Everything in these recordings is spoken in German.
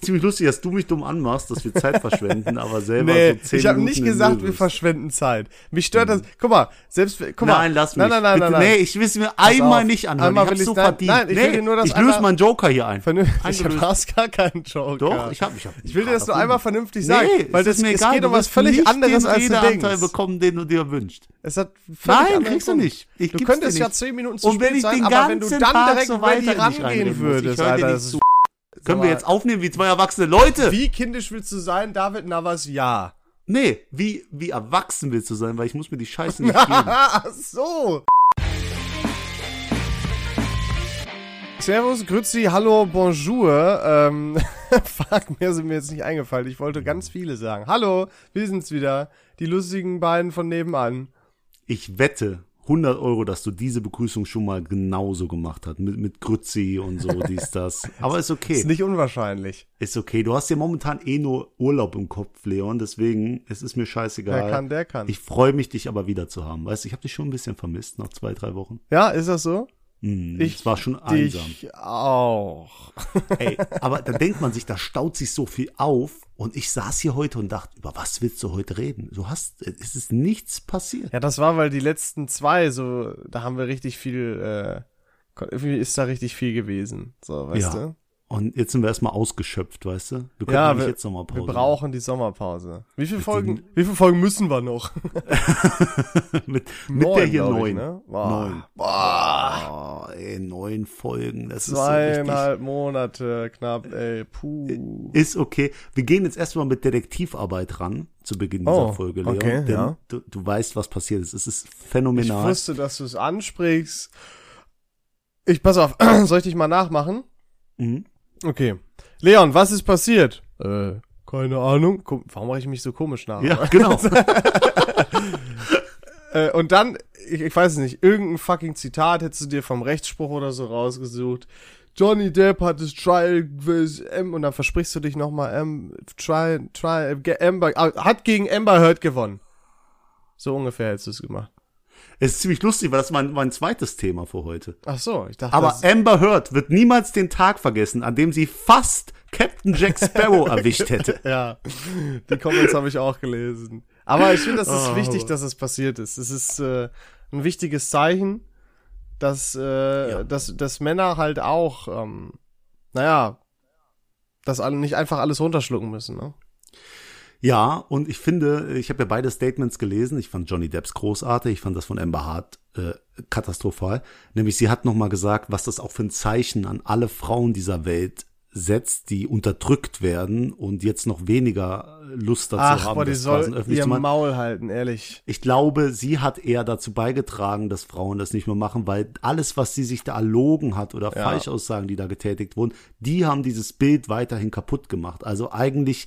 ziemlich lustig, dass du mich dumm anmachst, dass wir Zeit verschwenden, aber selber Nee, so zehn ich habe nicht gesagt, wir verschwenden Zeit. Mich stört das. Guck mal, selbst guck mal. Nein, lass mich. Nein, nein, nein, Bitte, nein, nein. Nee, ich will es mir einmal auf. nicht anhören. Einmal ich will so verdient. nein, ich will nee, dir nur das ich löse meinen Joker hier ein. Vernünftig. Ich hast gar keinen Joker. Doch, ich habe ich hab Ich will dir das nur einmal vernünftig sagen, Nee, weil das mir es egal, geht um was völlig anderes als du denkst. bekommen, den du dir wünschst. Es hat Nein, kriegst du nicht. Ich du könntest ja zehn Minuten zu Und wenn spät sein, aber wenn du dann direkt so weiter rangehen würdest, Alter, nicht das ist Können wir jetzt aufnehmen wie zwei erwachsene Leute? Wie kindisch willst du sein, David Navas? Ja. Nee, wie, wie erwachsen willst du sein, weil ich muss mir die Scheiße nicht geben. Ach so. Servus, Grüezi, hallo, bonjour. Ähm, fuck, mehr sind mir jetzt nicht eingefallen. Ich wollte ganz viele sagen. Hallo, wir sind's wieder. Die lustigen beiden von nebenan. Ich wette 100 Euro, dass du diese Begrüßung schon mal genauso gemacht hast. Mit, mit Grützi und so, dies, das. Aber ist okay. Ist nicht unwahrscheinlich. Ist okay. Du hast ja momentan eh nur Urlaub im Kopf, Leon. Deswegen, es ist mir scheißegal. Wer kann, der kann. Ich freue mich, dich aber wieder zu haben. Weißt du, ich habe dich schon ein bisschen vermisst nach zwei, drei Wochen. Ja, ist das so? Hm, Ich war schon einsam. Ich auch. Ey, aber da denkt man sich, da staut sich so viel auf. Und ich saß hier heute und dachte, über was willst du heute reden? Du hast, es ist nichts passiert. Ja, das war, weil die letzten zwei, so, da haben wir richtig viel, äh, irgendwie ist da richtig viel gewesen. So, weißt Ja. du? Und jetzt sind wir erstmal ausgeschöpft, weißt du? Wir können Ja, wir, jetzt nochmal Pause wir brauchen die Sommerpause. Wie viele Folgen, wie viele Folgen müssen wir noch? machen. mit, mit der hier glaub ich, neun. ne? Boah. Neun. Boah, ey, neun Folgen. Das ist so richtig. Zweieinhalb Monate knapp, ey, puh. Ist okay. Wir gehen jetzt erstmal mit Detektivarbeit ran zu Beginn dieser Oh, Folge, Leon. okay, denn ja. du, du weißt, was passiert ist. Es ist Ich phänomenal. wusste, dass du es ansprichst. Ich, pass auf, soll ich dich mal nachmachen? Mhm. Okay. Leon, was ist passiert? Äh, keine Ahnung. Warum mache ich mich so komisch nach? Ja, genau. Äh, und dann, ich, ich weiß es nicht, irgendein fucking Zitat hättest du dir vom Rechtsspruch oder so rausgesucht. Johnny Depp hat das Trial M und dann versprichst du dich nochmal M, Trial, Trial, Amber, ah, hat gegen Amber Heard gewonnen. So ungefähr hättest du es gemacht. Es ist ziemlich lustig, weil das ist mein, mein zweites Thema für heute. Ach so, ich dachte, Aber Amber Heard wird niemals den Tag vergessen, an dem sie fast Captain Jack Sparrow erwischt hätte. ja, die Comments habe ich auch gelesen. Aber ich finde, das ist Oh. wichtig, dass es passiert ist. Es ist äh, ein wichtiges Zeichen, dass, äh, Ja. dass, dass Männer halt auch, ähm, naja, dass alle nicht einfach alles runterschlucken müssen. Ne? Ja, und ich finde, ich habe ja beide Statements gelesen. Ich fand Johnny Depps großartig, ich fand das von Amber Hart äh, katastrophal. Nämlich sie hat nochmal gesagt, was das auch für ein Zeichen an alle Frauen dieser Welt setzt, die unterdrückt werden und jetzt noch weniger Lust dazu Ach, haben, boah, die das soll öffentlich ihr. Maul halten, ehrlich. Ich glaube, sie hat eher dazu beigetragen, dass Frauen das nicht mehr machen, weil alles, was sie sich da erlogen hat oder Ja. Falschaussagen, die da getätigt wurden, die haben dieses Bild weiterhin kaputt gemacht. Also eigentlich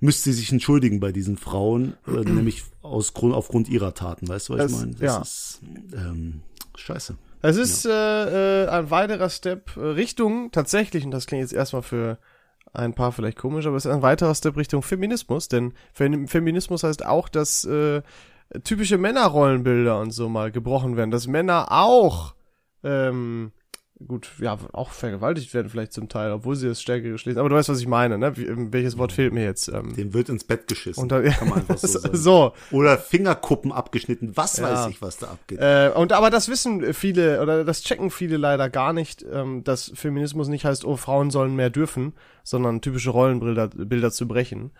müsste sie sich entschuldigen bei diesen Frauen, äh, nämlich aus Grund, aufgrund ihrer Taten. Weißt du, was Es- ich meine? Das ja. ist ähm, scheiße. Es ist äh, äh, ein weiterer Step äh, Richtung, tatsächlich, und das klingt jetzt erstmal für ein paar vielleicht komisch, aber es ist ein weiterer Step Richtung Feminismus, denn Fem- Feminismus heißt auch, dass äh, typische Männerrollenbilder und so mal gebrochen werden, dass Männer auch ähm, gut, ja, auch vergewaltigt werden vielleicht zum Teil, obwohl sie das stärkere Geschlecht, aber du weißt, was ich meine, ne? Wie, welches Wort fehlt mir jetzt? Ähm, Dem wird ins Bett geschissen. und da, kann man einfach so so, Oder Fingerkuppen abgeschnitten. Was Ja. weiß ich, was da abgeht. Äh, und aber das wissen viele oder das checken viele leider gar nicht, ähm, dass Feminismus nicht heißt, oh, Frauen sollen mehr dürfen, sondern typische Rollenbilder Bilder zu brechen.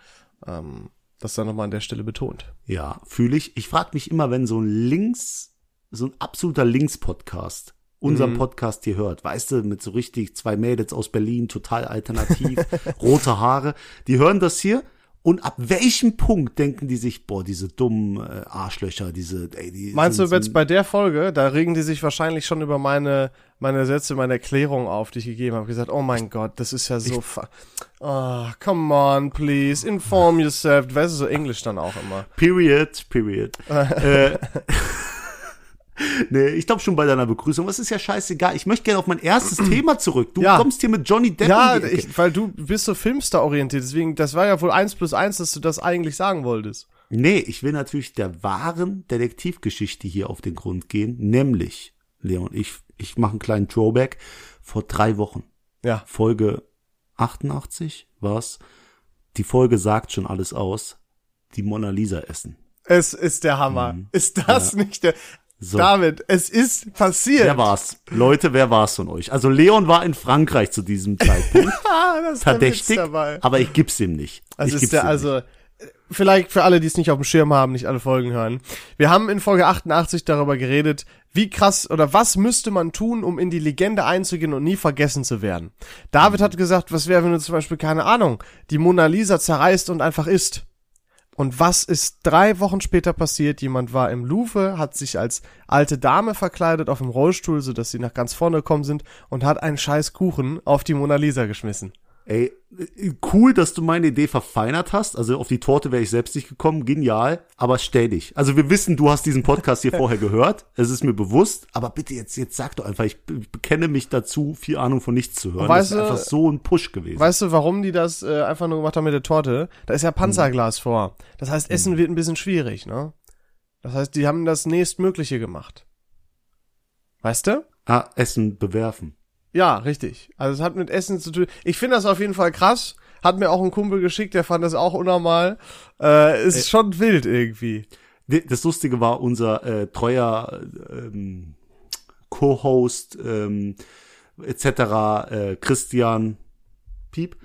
Ähm, das dann nochmal an der Stelle betont. Ja, fühle ich. Ich frage mich immer, wenn so ein Links, so ein absoluter Links-Podcast unseren Mhm. Podcast hier hört, weißt du, mit so richtig zwei Mädels aus Berlin, total alternativ, rote Haare, die hören das hier und ab welchem Punkt denken die sich, boah, diese dummen äh, Arschlöcher, diese, ey, die Meinst du sind- jetzt bei der Folge, da regen die sich wahrscheinlich schon über meine meine Sätze, meine Erklärung auf, die ich gegeben habe, gesagt, oh mein Gott, das ist ja so Oh, come on, please, inform yourself. Weißt du, so Englisch dann auch immer. Period, period. äh, nee, ich glaube schon bei deiner Begrüßung. Was ist ja scheißegal. Ich möchte gerne auf mein erstes Thema zurück. Du Ja. kommst hier mit Johnny Depp Ja, ich, weil du bist so Filmstar-orientiert, deswegen, das war ja wohl eins plus eins, dass du das eigentlich sagen wolltest. Nee, ich will natürlich der wahren Detektivgeschichte hier auf den Grund gehen, nämlich, Leon, ich, ich mache einen kleinen Throwback, vor drei Wochen, Ja. Folge 88 war's. Die Folge sagt schon alles aus. Die Mona Lisa essen. Es ist der Hammer. Ist das nicht der. So. David, es ist passiert. Wer war's? Leute, wer war's von euch? Also Leon war in Frankreich zu diesem Zeitpunkt. Ah, das ist Verdächtig, dabei. aber ich gib's ihm nicht. Also ich ist der, also äh, vielleicht für alle, die es nicht auf dem Schirm haben, nicht alle Folgen hören. Wir haben in Folge 88 darüber geredet, wie krass oder was müsste man tun, um in die Legende einzugehen und nie vergessen zu werden. David hat gesagt, was wäre, wenn du zum Beispiel, keine Ahnung, die Mona Lisa zerreißt und einfach isst. Und was ist drei Wochen später passiert? Jemand war im Louvre, hat sich als alte Dame verkleidet auf dem Rollstuhl, sodass sie nach ganz vorne gekommen sind und hat einen scheiß Kuchen auf die Mona Lisa geschmissen. Ey, cool, dass du meine Idee verfeinert hast. Also auf die Torte wäre ich selbst nicht gekommen. Genial. Aber stell dich. Also wir wissen, du hast diesen Podcast hier vorher gehört. Es ist mir bewusst. Aber bitte jetzt, jetzt sag doch einfach, ich be- bekenne mich dazu, viel Ahnung von nichts zu hören. Weißt das ist du- einfach so ein Push gewesen. Weißt du, warum die das äh, einfach nur gemacht haben mit der Torte? Da ist ja Panzerglas vor. Das heißt, Essen wird ein bisschen schwierig, ne? Das heißt, die haben das nächstmögliche gemacht. Weißt du? ah, Essen bewerfen. Ja, richtig. Also es hat mit Essen zu tun. Ich finde das auf jeden Fall krass. Hat mir auch ein Kumpel geschickt, der fand das auch unnormal. Äh, ist schon wild irgendwie. Das Lustige war, unser äh, treuer ähm, Co-Host ähm, etc. Äh, Christian Piep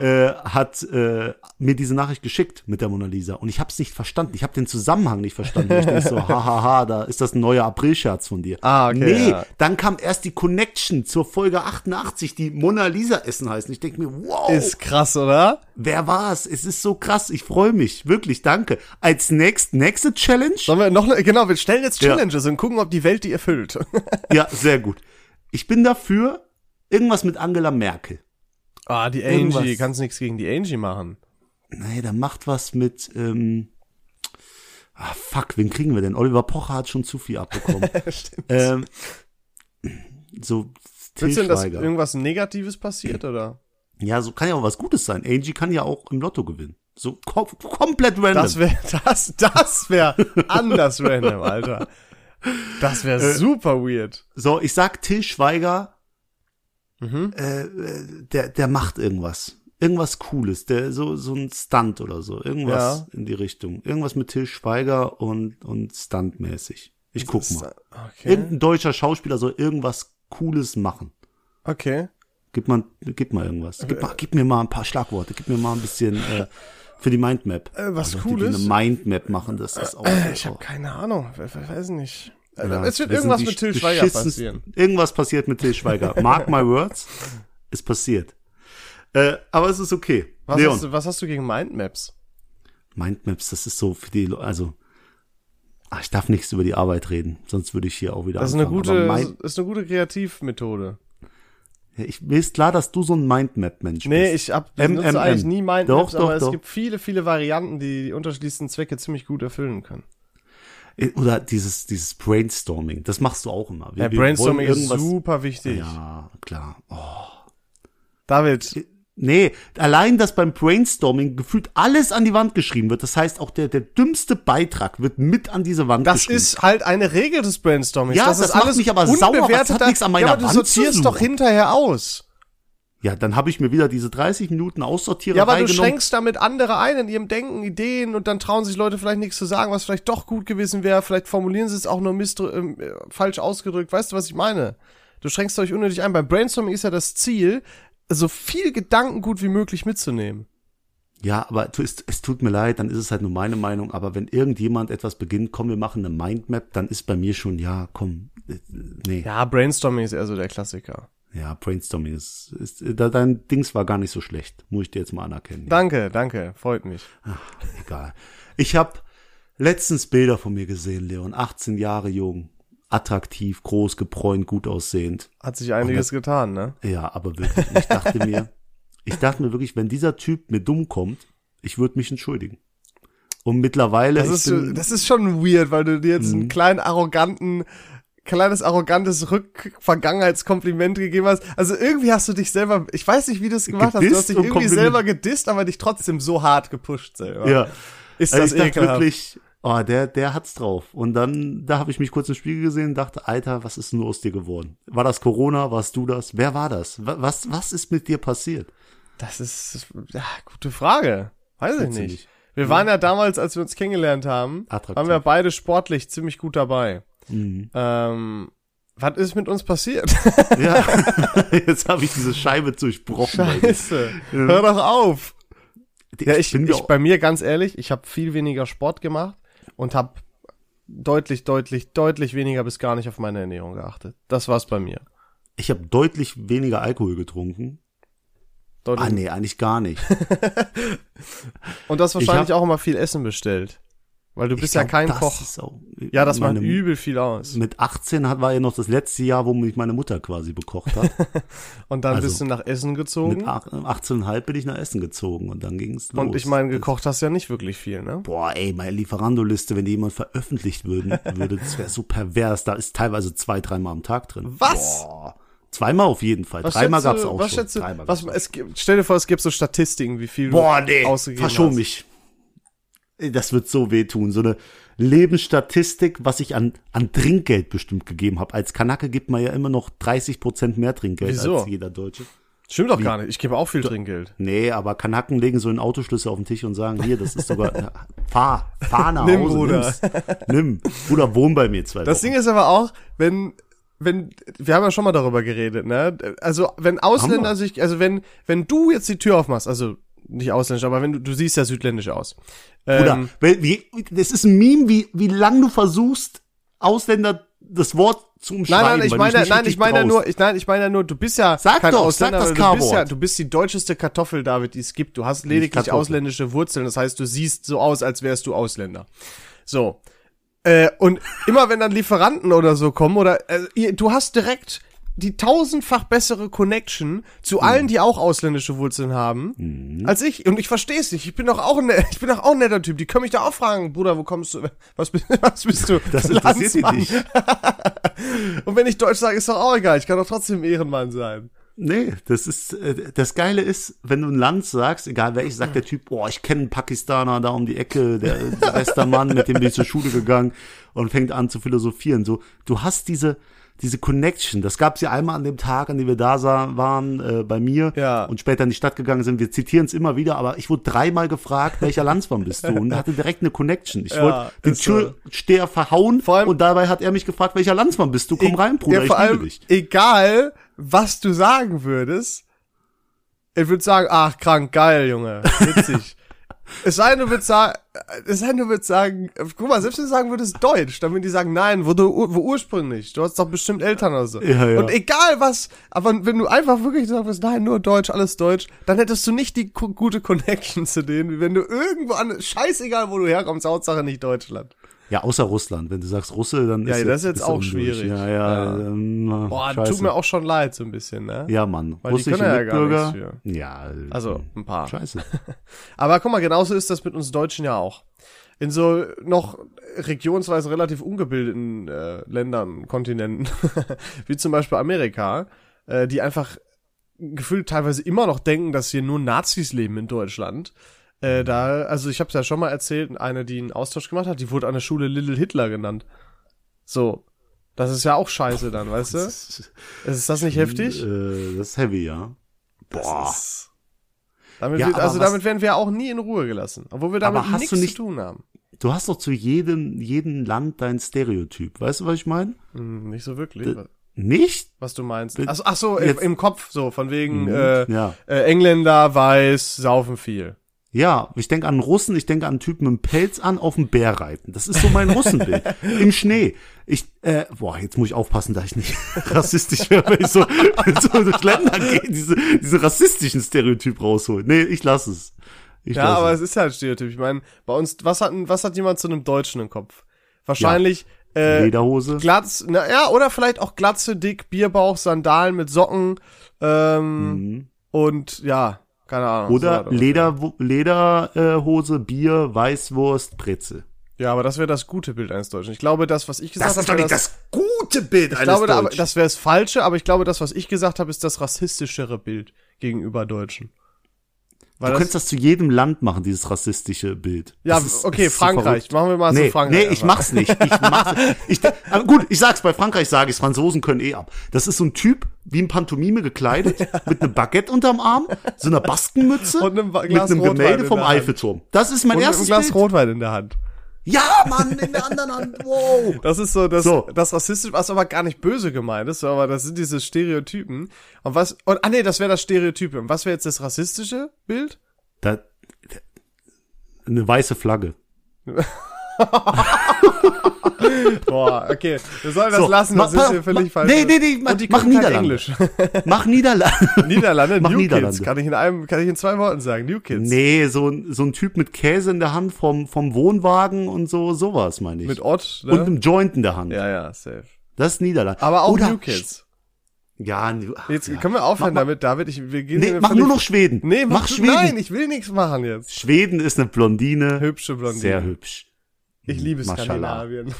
äh, hat äh, mir diese Nachricht geschickt mit der Mona Lisa und ich habe es nicht verstanden. Ich habe den Zusammenhang nicht verstanden. Ich denk so, hahaha, da ist das ein neuer Aprilscherz von dir. Ah, okay, Nee, ja. dann kam erst die Connection zur Folge 88, die Mona Lisa essen heißt. Und ich denk mir, wow, Ist krass, oder? wer war's? Es ist so krass. Ich freue mich, wirklich, danke. Als nächst, nächste Challenge? Sollen wir noch, genau, wir stellen jetzt Ja. Challenges und gucken, ob die Welt die erfüllt. Ja, sehr gut. Ich bin dafür irgendwas mit Angela Merkel. Ah, die Angie, Irgendwas. kannst nichts gegen die Angie machen. Nee, dann macht was mit, ähm, ah, fuck, wen kriegen wir denn? Oliver Pocher hat schon zu viel abbekommen. Stimmt. ähm, so, Willst du denn, dass irgendwas Negatives passiert, oder? Ja, so kann ja auch was Gutes sein. Angie kann ja auch im Lotto gewinnen. So kom komplett random. Das wäre, das, das wäre anders random, Alter. Das wäre Äh, super weird. so, ich sag Till Schweiger, Mhm. äh, äh, der, der macht irgendwas. Irgendwas Cooles, der so, so ein Stunt oder so. Irgendwas Ja. in die Richtung. Irgendwas mit Till Schweiger und, und Stuntmäßig. Ich guck mal. Okay. Irgendein deutscher Schauspieler soll irgendwas Cooles machen. Okay. Gib mal, gib mal irgendwas. Gib, mal, gib mir mal ein paar Schlagworte. Gib mir mal ein bisschen äh, für die Mindmap. Äh, was Also, Cooles? Die, die eine Mindmap machen, das ist auch. Äh, ich habe keine Ahnung. Ich weiß nicht. Ja, es wird irgendwas mit Till Schweiger passieren. Irgendwas passiert mit Till Schweiger. Mark my words. Ist passiert. Äh, aber es ist okay. Was Leon. hast, du, was hast du gegen Mindmaps? Mindmaps, das ist so für die, also, ach, ich darf nichts über die Arbeit reden, sonst würde ich hier auch wieder Das ist eine anfangen. gute, ist eine gute Kreativmethode. ja, ich, mir ist klar, dass du so ein Mindmap-Mensch Nee, bist. ich hab, ich M, eigentlich nie Mindmaps, Doch, aber doch, es doch. gibt viele, viele Varianten, die die unterschiedlichsten Zwecke ziemlich gut erfüllen können. Äh, Oder dieses, dieses Brainstorming, das machst du auch immer. Wir, Ja, Brainstorming ist super wichtig. Ja, klar. Oh. David, Nee, allein, dass beim Brainstorming gefühlt alles an die Wand geschrieben wird. Das heißt, auch der, der dümmste Beitrag wird mit an diese Wand das geschrieben. ist halt eine Regel des Brainstormings. Ja, das, das ist macht alles mich aber sauer. Unbewertet. hat nichts an meiner ja, aber du Wand zu sortierst doch hinterher aus. Ja, dann habe ich mir wieder diese 30 Minuten Aussortiererei Ja, aber du schränkst damit andere ein in ihrem Denken, Ideen und dann trauen sich Leute vielleicht nichts zu sagen, was vielleicht doch gut gewesen wäre. Vielleicht formulieren sie es auch nur mist ähm, äh, falsch ausgedrückt. Weißt du, was ich meine? Du schränkst euch unnötig ein. Beim Brainstorming ist ja das Ziel, so viel Gedankengut wie möglich mitzunehmen. Ja, aber es, tut mir leid, dann ist es halt nur meine Meinung. Aber wenn irgendjemand etwas beginnt, komm, wir machen eine Mindmap, dann ist bei mir schon, ja, komm, äh, nee. Ja, Brainstorming ist eher so der Klassiker. Brainstorming ist, ist dein Dings war gar nicht so schlecht. Muss ich dir jetzt mal anerkennen. Danke, danke, freut mich. Egal. Ich habe letztens Bilder von mir gesehen, Leon. 18 Jahre jung, attraktiv, groß, gebräunt, gut aussehend. Hat sich einiges getan, ne? Ja, aber wirklich. Ich dachte mir, ich dachte mir wirklich, wenn dieser Typ mir dumm kommt, ich würde mich entschuldigen. Und mittlerweile, Das ist, bin, das ist schon weird, weil du dir jetzt Mhm. einen kleinen arroganten, kleines arrogantes Rück-Vergangenheitskompliment gegeben hast. Also irgendwie hast du dich selber, ich weiß nicht, wie du es gemacht hast, du Gedisst hast dich irgendwie Kompliment. selber gedisst, aber dich trotzdem so hart gepusht selber. ja, Ist also das ich dachte ekelhaft. wirklich, oh, der, der hat's drauf. Und dann, da habe ich mich kurz im Spiegel gesehen und dachte, Alter, was ist nur aus dir geworden? War das Corona? Warst du das? Wer war das? Wa- Was, was ist mit dir passiert? Das ist, ja, gute Frage. Weiß ich nicht. Wir waren ja damals, als wir uns kennengelernt haben, Attraktiv. waren wir beide sportlich ziemlich gut dabei. Mhm. Ähm, was ist mit uns passiert? Ja, jetzt habe ich diese Scheibe durchbrochen. Scheiße. Hör doch auf. Ja, ich, bin ich, ja bei mir ganz ehrlich, ich habe viel weniger Sport gemacht und habe deutlich, deutlich, deutlich weniger bis gar nicht auf meine Ernährung geachtet. Das war's bei mir. ich habe deutlich weniger Alkohol getrunken. Deutlich. Ah, nee, eigentlich gar nicht. Und das wahrscheinlich hab- auch immer viel Essen bestellt. Weil du bist ja glaub, kein das Koch. auch- Ja, das macht übel viel aus. Mit 18 hat, war ja noch das letzte Jahr, wo mich meine Mutter quasi bekocht hat. Und dann also bist du nach Essen gezogen. Mit ach- 18,5 bin ich nach Essen gezogen und dann ging's los. Und ich meine, gekocht hast ja nicht wirklich viel, ne? Boah, ey, meine Lieferando-Liste, wenn die jemand veröffentlicht würden, würde, das wäre so pervers. Da ist teilweise zwei, dreimal am Tag drin. Was? Boah. Zweimal auf jeden Fall. Dreimal schätzt gab's du- auch was schon. Schätzt du, Dreimal was, es gibt, stell dir vor, es gibt so Statistiken, wie viel Boah, du nee, ausgegeben verschon hast. mich. Ey, Das wird so wehtun. So eine Lebensstatistik, was ich an, an Trinkgeld bestimmt gegeben habe. Als Kanake gibt man ja immer noch 30 Prozent mehr Trinkgeld Wieso? als jeder Deutsche. Stimmt doch gar nicht. Ich gebe auch viel Trinkgeld. Nee, aber Kanaken legen so einen Autoschlüssel auf den Tisch und sagen, hier, das ist sogar, ja, fahr, fahr nach Nimm, Hause, Bruder. Nimm. Bruder, wohn bei mir zwei Das Wochen. Ding ist aber auch, wenn, wenn, wir haben ja schon mal darüber geredet, ne? Also, wenn Ausländer sich, also wenn, wenn du jetzt die Tür aufmachst, also nicht ausländisch, aber wenn du, du siehst ja südländisch aus. Ähm, weil- wie, das ist ein Meme, wie, wie lang du versuchst, Ausländer das Wort zu umschreiben. Nein, nein, ich meine, nein, ich meine nur, ich, nein, ich meine nur, du bist ja Sag kein doch, Ausländer, sag das du bist ja, du bist die deutscheste Kartoffel, David, die es gibt. Du hast lediglich ausländische Wurzeln, das heißt, du siehst so aus, als wärst du Ausländer. So. Äh, und immer wenn dann Lieferanten oder so kommen oder äh, ihr, du hast direkt die tausendfach bessere Connection zu allen, die auch ausländische Wurzeln haben, als ich. Und ich verstehe es nicht. Ich bin doch auch ein, ich bin doch auch ein netter Typ. Die können mich da auch fragen, Bruder, wo kommst du? Was bist, was bist du? Das interessiert die nicht. Und wenn ich Deutsch sage, ist doch auch egal. Ich kann doch trotzdem Ehrenmann sein. Nee, das ist, äh, das Geile ist, wenn du ein Land sagst, egal welches, sagt der Typ, boah, ich kenne einen Pakistaner da um die Ecke, der, der beste Mann, mit dem bin ich zur Schule gegangen und fängt an zu philosophieren. So, du hast diese, diese Connection. Das gab's ja einmal an dem Tag, an dem wir da sah, waren, äh, bei mir Ja. und später in die Stadt gegangen sind. Wir zitieren es immer wieder, aber ich wurde dreimal gefragt, welcher Landsmann bist du? Und hatte direkt eine Connection. Ich Ja, wollte den ist so. Türsteher verhauen allem- und dabei hat er mich gefragt, welcher Landsmann bist du? Komm rein, Bruder, ja, ich liebe dich. egal, was du sagen würdest, ich würde sagen, ach, krank, geil, Junge, witzig. es sei denn, du würdest sagen, es sei denn, du würdest sagen, guck mal, selbst wenn du sagen würdest Deutsch, dann würden die sagen, nein, wo du, wo ursprünglich, du hast doch bestimmt Eltern oder so. Ja, ja. Und egal was, aber wenn du einfach wirklich würdest, nein, nur Deutsch, alles Deutsch, dann hättest du nicht die gu- gute Connection zu denen, wie wenn du irgendwo an, scheißegal, wo du herkommst, Hauptsache nicht Deutschland. Ja, außer Russland. Wenn du sagst Russe, dann Ja, ist das ist jetzt auch schwierig. Ja, ja. Ja. Ähm, Boah, scheiße. tut mir auch schon leid, so ein bisschen, ne? Ja, Mann. Weil die Russische können ja gar Mitbürger. nichts Ja. äh, Also, ein paar. Scheiße. Aber guck mal, genauso ist das mit uns Deutschen ja auch. In so noch regionsweise relativ ungebildeten äh, Ländern, Kontinenten, wie zum Beispiel Amerika, äh, die einfach gefühlt teilweise immer noch denken, dass hier nur Nazis leben in Deutschland. Äh, da, also ich habe es ja schon mal erzählt, eine, die einen Austausch gemacht hat, die wurde an der Schule Little Hitler genannt. So. Das ist ja auch scheiße dann, weißt du? Ist das nicht heftig? Äh, das ist heavy, ja. Boah. Ist- Damit Ja, wird, also was- damit werden wir auch nie in Ruhe gelassen, obwohl wir damit nichts du nicht- zu tun haben. Du hast doch zu jedem, jedem Land dein Stereotyp. Weißt du, was ich meine? Hm, nicht so wirklich. D- Nicht? was du meinst. Ach, so, ach so, Jetzt- im Kopf so, von wegen Mhm, äh, ja. äh, Engländer, weiß, saufen viel. Ja, ich denke an einen Russen, ich denke an einen Typen mit Pelz an, auf dem Bär reiten. Das ist so mein Russenbild. Im Schnee. Ich, äh, boah, jetzt muss ich aufpassen, dass ich nicht rassistisch werde, wenn ich so, so durch Länder gehe, diese, diese rassistischen Stereotyp rausholen. Nee, ich lass es. Ich Ja, lass aber es. es ist halt Stereotyp. Ich meine, bei uns, was hat, was hat jemand zu einem Deutschen im Kopf? Wahrscheinlich äh, Lederhose. Glatz, na ja, oder vielleicht auch Glatze, dick, Bierbauch, Sandalen mit Socken ähm, Mhm. und ja, keine Ahnung. Oder so, Leder, Lederhose, äh, Bier, Weißwurst, Brezel. Ja, aber das wäre das gute Bild eines Deutschen. Ich glaube, das, was ich gesagt Das ist habe, doch nicht das, das gute Bild ich eines glaube, da, Deutschen. das wäre das falsche, aber ich glaube, das, was ich gesagt habe, ist das rassistischere Bild gegenüber Deutschen. Weil du das, könntest das zu jedem Land machen, dieses rassistische Bild. ja, ist- okay, Frankreich. Machen wir mal Nee, so Frankreich. nee, ich einfach. mach's nicht. Ich mach's, ich, aber gut, ich sag's, bei Frankreich sage ich Franzosen können eh ab. Das ist so ein Typ, wie ein Pantomime gekleidet, mit einem Baguette unterm Arm, so einer Baskenmütze, Und einem mit einem Rotwein Gemälde vom. Eiffelturm. Das ist mein Und mit einem erstes Glas Bild. Rotwein in der Hand. Ja, Mann, in der anderen Hand. Wow. Das ist so das, So. das rassistisch, was aber gar nicht böse gemeint ist, aber das sind diese Stereotypen. Und was, und, ah nee, das wäre das Stereotype. Und was wäre jetzt das rassistische Bild? Da, eine weiße Flagge. Boah, okay. Wir sollen das So, lassen, das mach- ist hier völlig falsch. nee, nee, nee, mach- Und die mach Niederlande. Englisch. Mach Niederlande. Niederlande, Mach New Niederlande. Kids. Kann ich in einem, kann ich in zwei Worten sagen. New Kids. Nee, so ein, so ein Typ mit Käse in der Hand vom, vom Wohnwagen und so, sowas meine ich. Mit Ott, und ne? einem Joint in der Hand. Ja, ja, safe. Das ist Niederlande. Aber auch Oder New Kids. Ja, New- Jetzt ja. können wir aufhören Mach- damit, David. Ich, wir gehen Nee, mach nur noch Schweden. Nee, mach, mach Schweden. Nein, ich will nichts machen jetzt. Schweden ist eine Blondine. Hübsche Blondine. Sehr hübsch. Ich liebe. Skandinavien.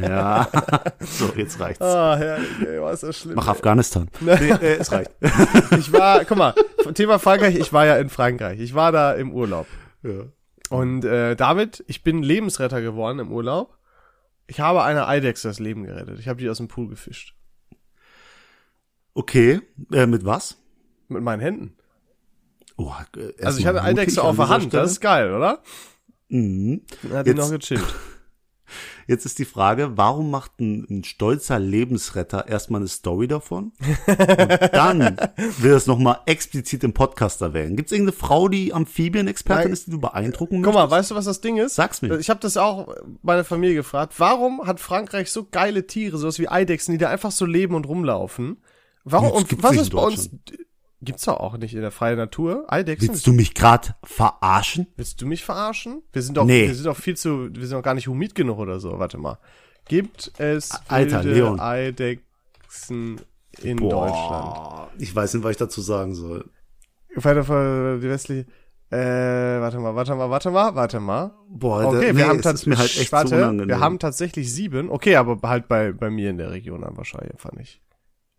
Ja. so, jetzt reicht's. Ah, herrlich, ey, was ist das schlimm. Mach Afghanistan. Nee, äh, es reicht. Ich war, guck mal, Thema Frankreich, ich war ja in Frankreich. Ich war da im Urlaub. ja. Und äh, David, ich bin Lebensretter geworden im Urlaub. Ich habe einer Eidechse das Leben gerettet. Ich habe die aus dem Pool gefischt. Okay, äh, mit was? Mit meinen Händen. Oh, äh, Also ich hatte Eidechse auf der Hand. Stelle. Das ist geil, oder? Mhm. Hat Jetzt- noch gechillt. Jetzt ist die Frage, warum macht ein, ein stolzer Lebensretter erstmal eine Story davon? Und dann will es nochmal explizit im Podcast erwähnen. Gibt es irgendeine Frau, die Amphibien-Expertin ist, die du beeindrucken Guck mal, möchtest? weißt du, was das Ding ist? Sag's mir. Ich habe das auch meine Familie gefragt. Warum hat Frankreich so geile Tiere, sowas wie Eidechsen, die da einfach so leben und rumlaufen? Warum? Und was ist bei uns? Gibt's doch auch nicht in der freien Natur. Eidechsen? Willst du mich grad verarschen? Willst du mich verarschen? Wir sind doch, Nee. wir sind doch viel zu, wir sind doch gar nicht humid genug oder so. Warte mal. Gibt es Alter, wilde Leon. Eidechsen in Deutschland? Boah, ich weiß nicht, was ich dazu sagen soll. Weiter vor die westliche. Äh, warte mal, warte mal, warte mal, warte mal. Boah, Okay, da, wir nee, haben mir halt echt warte, so wir haben tatsächlich sieben. Okay, aber halt bei, bei mir in der Region dann wahrscheinlich einfach nicht.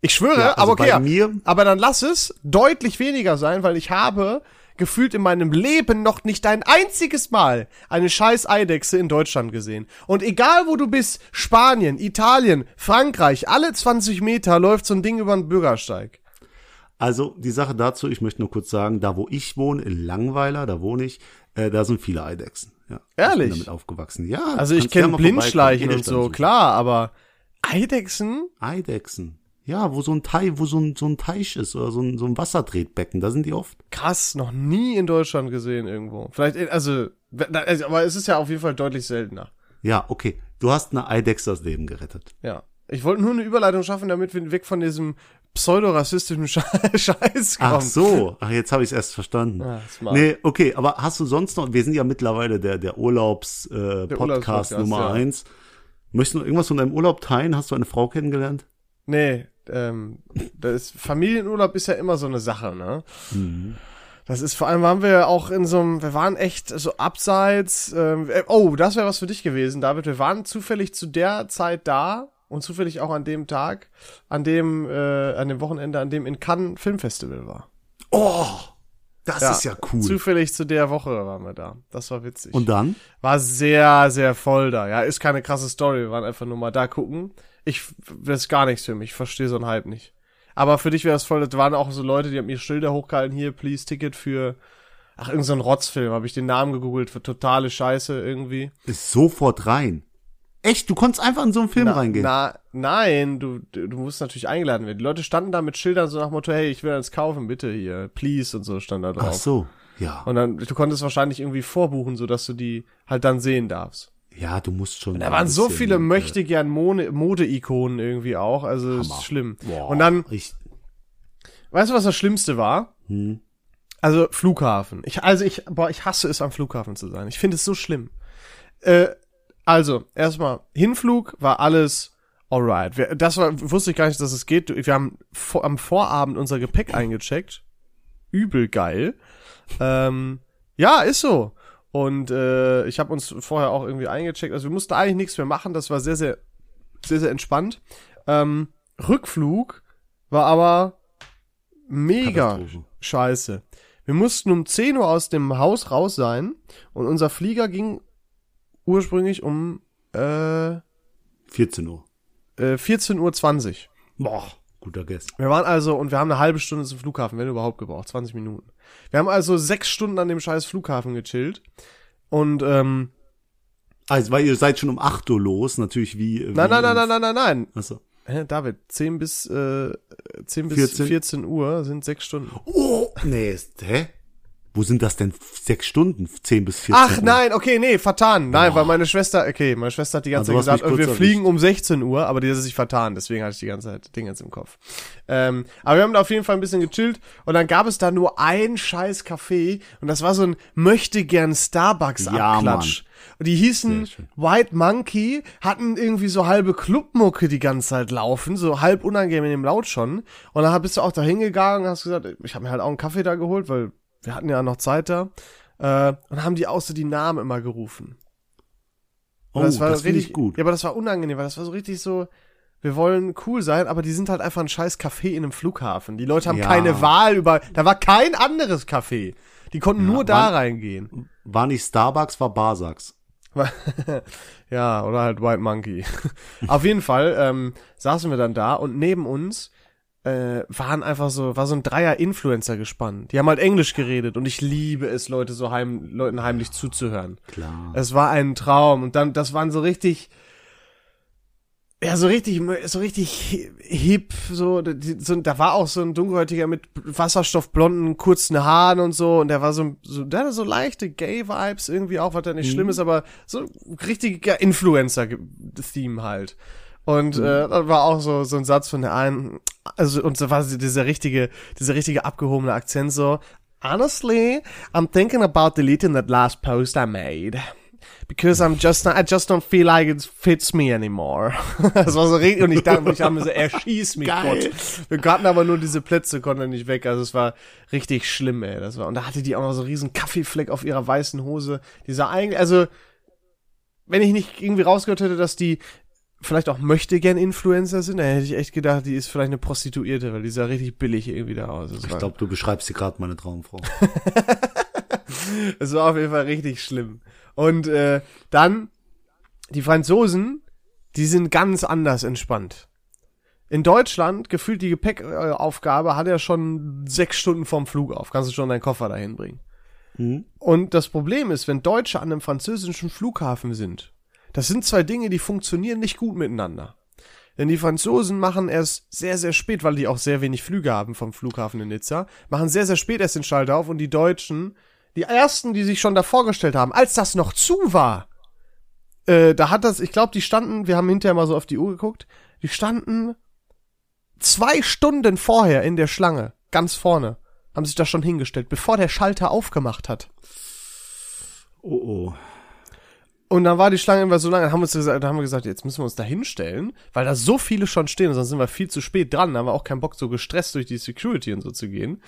Ich schwöre, Ja, also aber okay, mir- aber dann lass es deutlich weniger sein, weil ich habe gefühlt in meinem Leben noch nicht ein einziges Mal eine scheiß Eidechse in Deutschland gesehen. Und egal wo du bist, Spanien, Italien, Frankreich, alle 20 Meter läuft so ein Ding über den Bürgersteig. Also die Sache dazu, ich möchte nur kurz sagen, da wo ich wohne, in Langweiler, da wohne ich, äh, da sind viele Eidechsen. Ja, Ehrlich? Ich bin damit aufgewachsen. Ja. Also ich kenne. Blindschleichen und so, klar, aber Eidechsen? Eidechsen. Ja, wo so ein Teich, wo so ein, so ein Teich ist oder so ein, so ein Wassertretbecken, da sind die oft. Krass, noch nie in Deutschland gesehen irgendwo. Vielleicht, in- also, also, aber es ist ja auf jeden Fall deutlich seltener. Ja, okay. Du hast eine Eidechse das Leben gerettet. Ja. Ich wollte nur eine Überleitung schaffen, damit wir weg von diesem pseudorassistischen Sche- Scheiß kommen. Ach so, ach, jetzt habe ich es erst verstanden. Ah, smart. nee, okay, aber hast du sonst noch, wir sind ja mittlerweile der, der Urlaubs-Podcast äh, Urlaubspodcast, Nummer ja. eins. Möchtest du noch irgendwas von deinem Urlaub teilen? Hast du eine Frau kennengelernt? Nee, ähm, das ist, Familienurlaub ist ja immer so eine Sache, ne? Das ist vor allem waren wir auch in so einem, wir waren echt so abseits. Ähm, äh, oh, das wäre was für dich gewesen, David. Wir waren zufällig zu der Zeit da und zufällig auch an dem Tag, an dem, äh, an dem Wochenende, an dem in Cannes Filmfestival war. Oh, das Ja, ist ja cool. Zufällig zu der Woche waren wir da. Das war witzig. Und dann? war sehr, sehr voll da. Ja, ist keine krasse Story. Wir waren einfach nur mal da gucken. Ich, das ist gar nichts für mich. Ich verstehe so einen Hype nicht. Aber für dich wäre das voll, das waren auch so Leute, die haben mir Schilder hochgehalten, hier, please, Ticket für, ach, irgendein so Rotzfilm, habe ich den Namen gegoogelt, für totale Scheiße irgendwie. Ist sofort rein. Echt, du konntest einfach in so einen Film Na, reingehen. na, nein, du, du musst natürlich eingeladen werden. Die Leute standen da mit Schildern so nach Motto, hey, ich will eins kaufen, bitte hier, please und so stand da drauf. Ach so, ja. Und dann, du konntest wahrscheinlich irgendwie vorbuchen, so dass du die halt dann sehen darfst. Ja, du musst schon. Da waren so viele äh, möchte gern Mode- Mode-Ikonen irgendwie auch, also Hammer. ist schlimm. Boah, Und dann, Ich, weißt du, was das Schlimmste war? hm. Also Flughafen. Ich, also ich, boah, ich hasse es am Flughafen zu sein. Ich finde es so schlimm. Äh, also erstmal Hinflug war alles alright. Wir, das war wusste ich gar nicht, dass es geht. Wir haben vor, am Vorabend unser Gepäck eingecheckt. Übel geil. Ähm, ja, ist so. Und äh, ich habe uns vorher auch irgendwie eingecheckt. Also wir mussten eigentlich nichts mehr machen. Das war sehr, sehr, sehr, sehr entspannt. Ähm, Rückflug war aber mega scheiße. Wir mussten um 10 Uhr aus dem Haus raus sein und unser Flieger ging ursprünglich um äh, 14 Uhr. äh, 14.20 Uhr. Boah, guter Guess. Wir waren also, und wir haben eine halbe Stunde zum Flughafen, wenn überhaupt gebraucht, 20 Minuten. Wir haben also sechs Stunden an dem scheiß Flughafen gechillt. Und, ähm, Also, weil ihr seid schon um 8 Uhr los, natürlich wie. wie nein, nein, nein, nein, nein, nein, nein. Achso. Hä, David, 10 bis, äh, 10 bis 14. 14. Uhr sind sechs Stunden. Oh, nee, ist, hä? Wo sind das denn? Sechs Stunden? 10 bis 14 Ach nein, okay, nee, vertan. Nein, weil meine Schwester, okay, meine Schwester hat die ganze Also, Zeit gesagt, mich wir fliegen um 16 Uhr, aber die hat sich vertan, deswegen hatte ich die ganze Zeit Dinge jetzt im Kopf. Ähm, aber wir haben da auf jeden Fall ein bisschen gechillt und dann gab es da nur ein scheiß Café und das war so ein möchte gern Starbucks Ja, Abklatsch. Und die hießen. White Monkey, hatten irgendwie so halbe Clubmucke die ganze Zeit laufen, so halb unangenehm laut schon. Und dann bist du auch da hingegangen und hast gesagt, ich habe mir halt auch einen Kaffee da geholt, weil wir hatten ja noch Zeit da. Äh, und haben die auch so die Namen immer gerufen. Oh, Und das, war finde ich gut. Ja, aber das war unangenehm, weil das war so richtig so, wir wollen cool sein, aber die sind halt einfach ein scheiß Café in einem Flughafen. Die Leute haben Ja. keine Wahl über, da war kein anderes Café. Die konnten Ja, nur da wann- reingehen. War nicht Starbucks, war Barsachs. ja, oder halt White Monkey. Auf jeden Fall ähm, saßen wir dann da und neben uns äh, waren einfach so, war so ein Dreier-Influencer gespannt. Die haben halt Englisch geredet und ich liebe es, Leute so heim, Leuten heimlich zuzuhören. Klar. Es war ein Traum und dann, das waren so richtig, ja, so richtig, so richtig hi- hip, so, so, da war auch so ein dunkelhäutiger mit wasserstoffblonden, kurzen Haaren und so, und der war so, so der hatte so leichte Gay-Vibes irgendwie auch, was da nicht schlimm ist, aber so richtiger Influencer-Theme halt. Und äh, dann war auch so so ein Satz von der einen, also und so war dieser richtige, dieser richtige abgehobene Akzent so. Honestly, I'm thinking about deleting that last post I made. Because I'm just, I just don't feel like it fits me anymore. das war so richtig, und ich dachte, ich habe mir so, erschieß mich Geil. Gott. Wir hatten aber nur diese Plätze, konnten nicht weg, also es war richtig schlimm, ey. Das war, und da hatte die auch noch so einen riesen Kaffeefleck auf ihrer weißen Hose. Die sah eigentlich, also, wenn ich nicht irgendwie rausgehört hätte, dass die vielleicht auch möchte gern Influencer sind, dann hätte ich echt gedacht, die ist vielleicht eine Prostituierte, weil die sah richtig billig irgendwie da aus. Ich glaube, du beschreibst hier gerade meine Traumfrau. es war auf jeden Fall richtig schlimm. Und äh, dann, die Franzosen, die sind ganz anders entspannt. In Deutschland, gefühlt die Gepäckaufgabe hat ja schon sechs Stunden vorm Flug auf. Kannst du schon deinen Koffer dahin bringen. Hm? Und das Problem ist, wenn Deutsche an einem französischen Flughafen sind, das sind zwei Dinge, die funktionieren nicht gut miteinander. Denn die Franzosen machen erst sehr, sehr spät, weil die auch sehr wenig Flüge haben vom Flughafen in Nizza, machen sehr, sehr spät erst den Schalter auf und die Deutschen, die ersten, die sich schon da vorgestellt haben, als das noch zu war, äh, da hat das, ich glaube, die standen, wir haben hinterher mal so auf die Uhr geguckt, die standen zwei Stunden vorher in der Schlange, ganz vorne, haben sich da schon hingestellt, bevor der Schalter aufgemacht hat. Oh, oh. Und dann war die Schlange immer so lange, haben wir, uns gesagt, haben wir gesagt, jetzt müssen wir uns da hinstellen, weil da so viele schon stehen, sonst sind wir viel zu spät dran, da haben wir auch keinen Bock, so gestresst durch die Security und so zu gehen.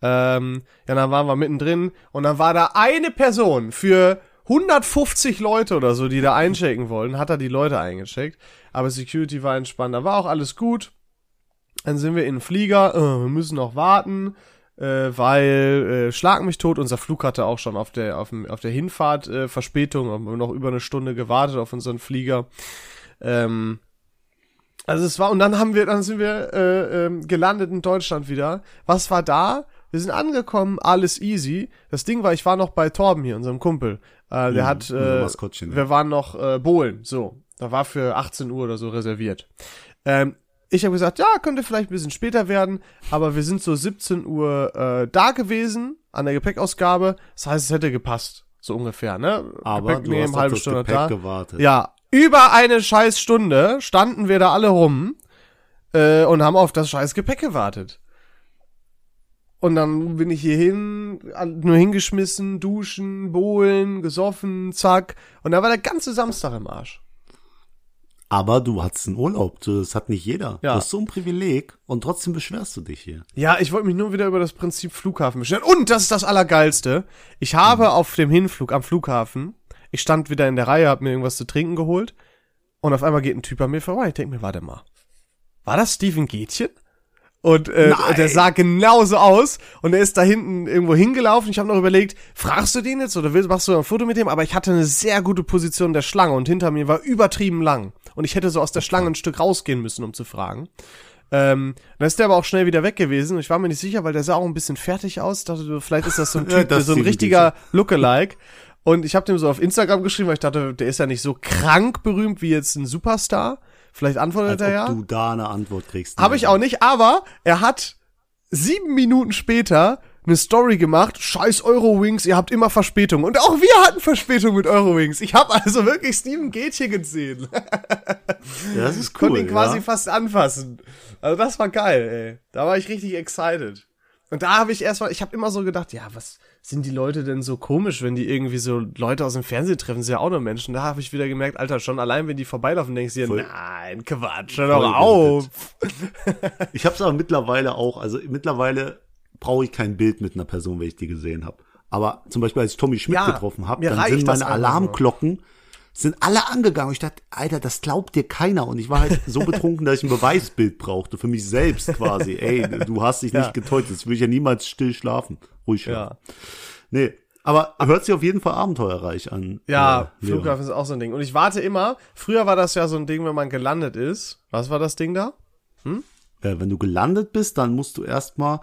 Ähm, ja, dann waren wir mittendrin und dann war da eine Person für 150 Leute oder so, die da einchecken wollten, hat er die Leute eingecheckt, aber Security war entspannt, da war auch alles gut. Dann sind wir in den Flieger, äh, wir müssen noch warten, äh, weil äh, Schlag mich tot, unser Flug hatte auch schon auf der auf, dem, auf der Hinfahrt äh, Verspätung, haben wir noch über eine Stunde gewartet auf unseren Flieger. Ähm, also es war und dann haben wir, dann sind wir äh, ähm, gelandet in Deutschland wieder. Was war da? Wir sind angekommen, alles easy. Das Ding war, ich war noch bei Torben hier, unserem Kumpel. Äh, der Mhm, hat, äh, wir waren noch äh, Bohlen, so. Da war für 18 Uhr oder so reserviert. Ähm, ich habe gesagt, ja, könnte vielleicht ein bisschen später werden, aber wir sind so 17 Uhr äh, da gewesen an der Gepäckausgabe. Das heißt, es hätte gepasst, so ungefähr, ne? Aber Gepäck du nehmen, hast halbe Stunde Gepäck da. gewartet. Ja, über eine scheiß Stunde standen wir da alle rum äh, und haben auf das scheiß Gepäck gewartet. Und dann bin ich hier hin, an- nur hingeschmissen, duschen, bohlen, gesoffen, zack. Und da war der ganze Samstag im Arsch. Aber du hattest einen Urlaub. Das hat nicht jeder. Ja. Du hast so ein Privileg und trotzdem beschwerst du dich hier. Ja, ich wollte mich nur wieder über das Prinzip Flughafen beschweren. Und das ist das Allergeilste. Ich habe auf dem Hinflug am Flughafen, ich stand wieder in der Reihe, hab mir irgendwas zu trinken geholt. Und auf einmal geht ein Typ an mir vorbei. Ich denke mir, warte mal. War das Steven Gätchen? Und äh, der sah genauso aus und er ist da hinten irgendwo hingelaufen. Ich habe noch überlegt, fragst du den jetzt oder willst, machst du ein Foto mit dem? Aber ich hatte eine sehr gute Position der Schlange und hinter mir war übertrieben lang. Und ich hätte so aus der Schlange ein Stück rausgehen müssen, um zu fragen. Ähm, dann ist der aber auch schnell wieder weg gewesen. Ich war mir nicht sicher, weil der sah auch ein bisschen fertig aus. Ich dachte, vielleicht ist das so ein Typ, das so ein richtiger Lookalike. Und ich habe dem so auf Instagram geschrieben, weil ich dachte, der ist ja nicht so krank berühmt wie jetzt ein Superstar. Vielleicht antwortet Als er ja. du da eine Antwort kriegst. Habe ich auch nicht, aber er hat sieben Minuten später eine Story gemacht, scheiß Eurowings, ihr habt immer Verspätung. Und auch wir hatten Verspätung mit Eurowings. Ich habe also wirklich Steven Gätchen gesehen. Ja, das ist cool. Konnte ihn quasi ja. fast anfassen. Also das war geil, ey. Da war ich richtig excited. Und da habe ich erstmal, ich habe immer so gedacht, ja, was sind die Leute denn so komisch, wenn die irgendwie so Leute aus dem Fernsehen treffen, sind ja auch nur Menschen. Da habe ich wieder gemerkt, Alter, schon allein, wenn die vorbeilaufen, denkst du dir, Voll- nein, Quatsch, hör doch auf. Ich habe es aber mittlerweile auch. Also mittlerweile brauche ich kein Bild mit einer Person, wenn ich die gesehen habe. Aber zum Beispiel, als ich Tommy Schmidt Ja, getroffen habe, dann sind meine einfach so. Sind alle angegangen. Und ich dachte, Alter, das glaubt dir keiner. Und ich war halt so betrunken, dass ich ein Beweisbild brauchte für mich selbst quasi. Ey, du hast dich Ja. nicht getäuscht. Jetzt will ich ja niemals still schlafen. Ruhig schlafen. Ja. Nee. Aber hört sich auf jeden Fall abenteuerreich an. Ja, äh. Flughafen ist auch so ein Ding. Und ich warte immer, früher war das ja so ein Ding, wenn man gelandet ist. Was war das Ding da? Äh, wenn du gelandet bist, dann musst du erstmal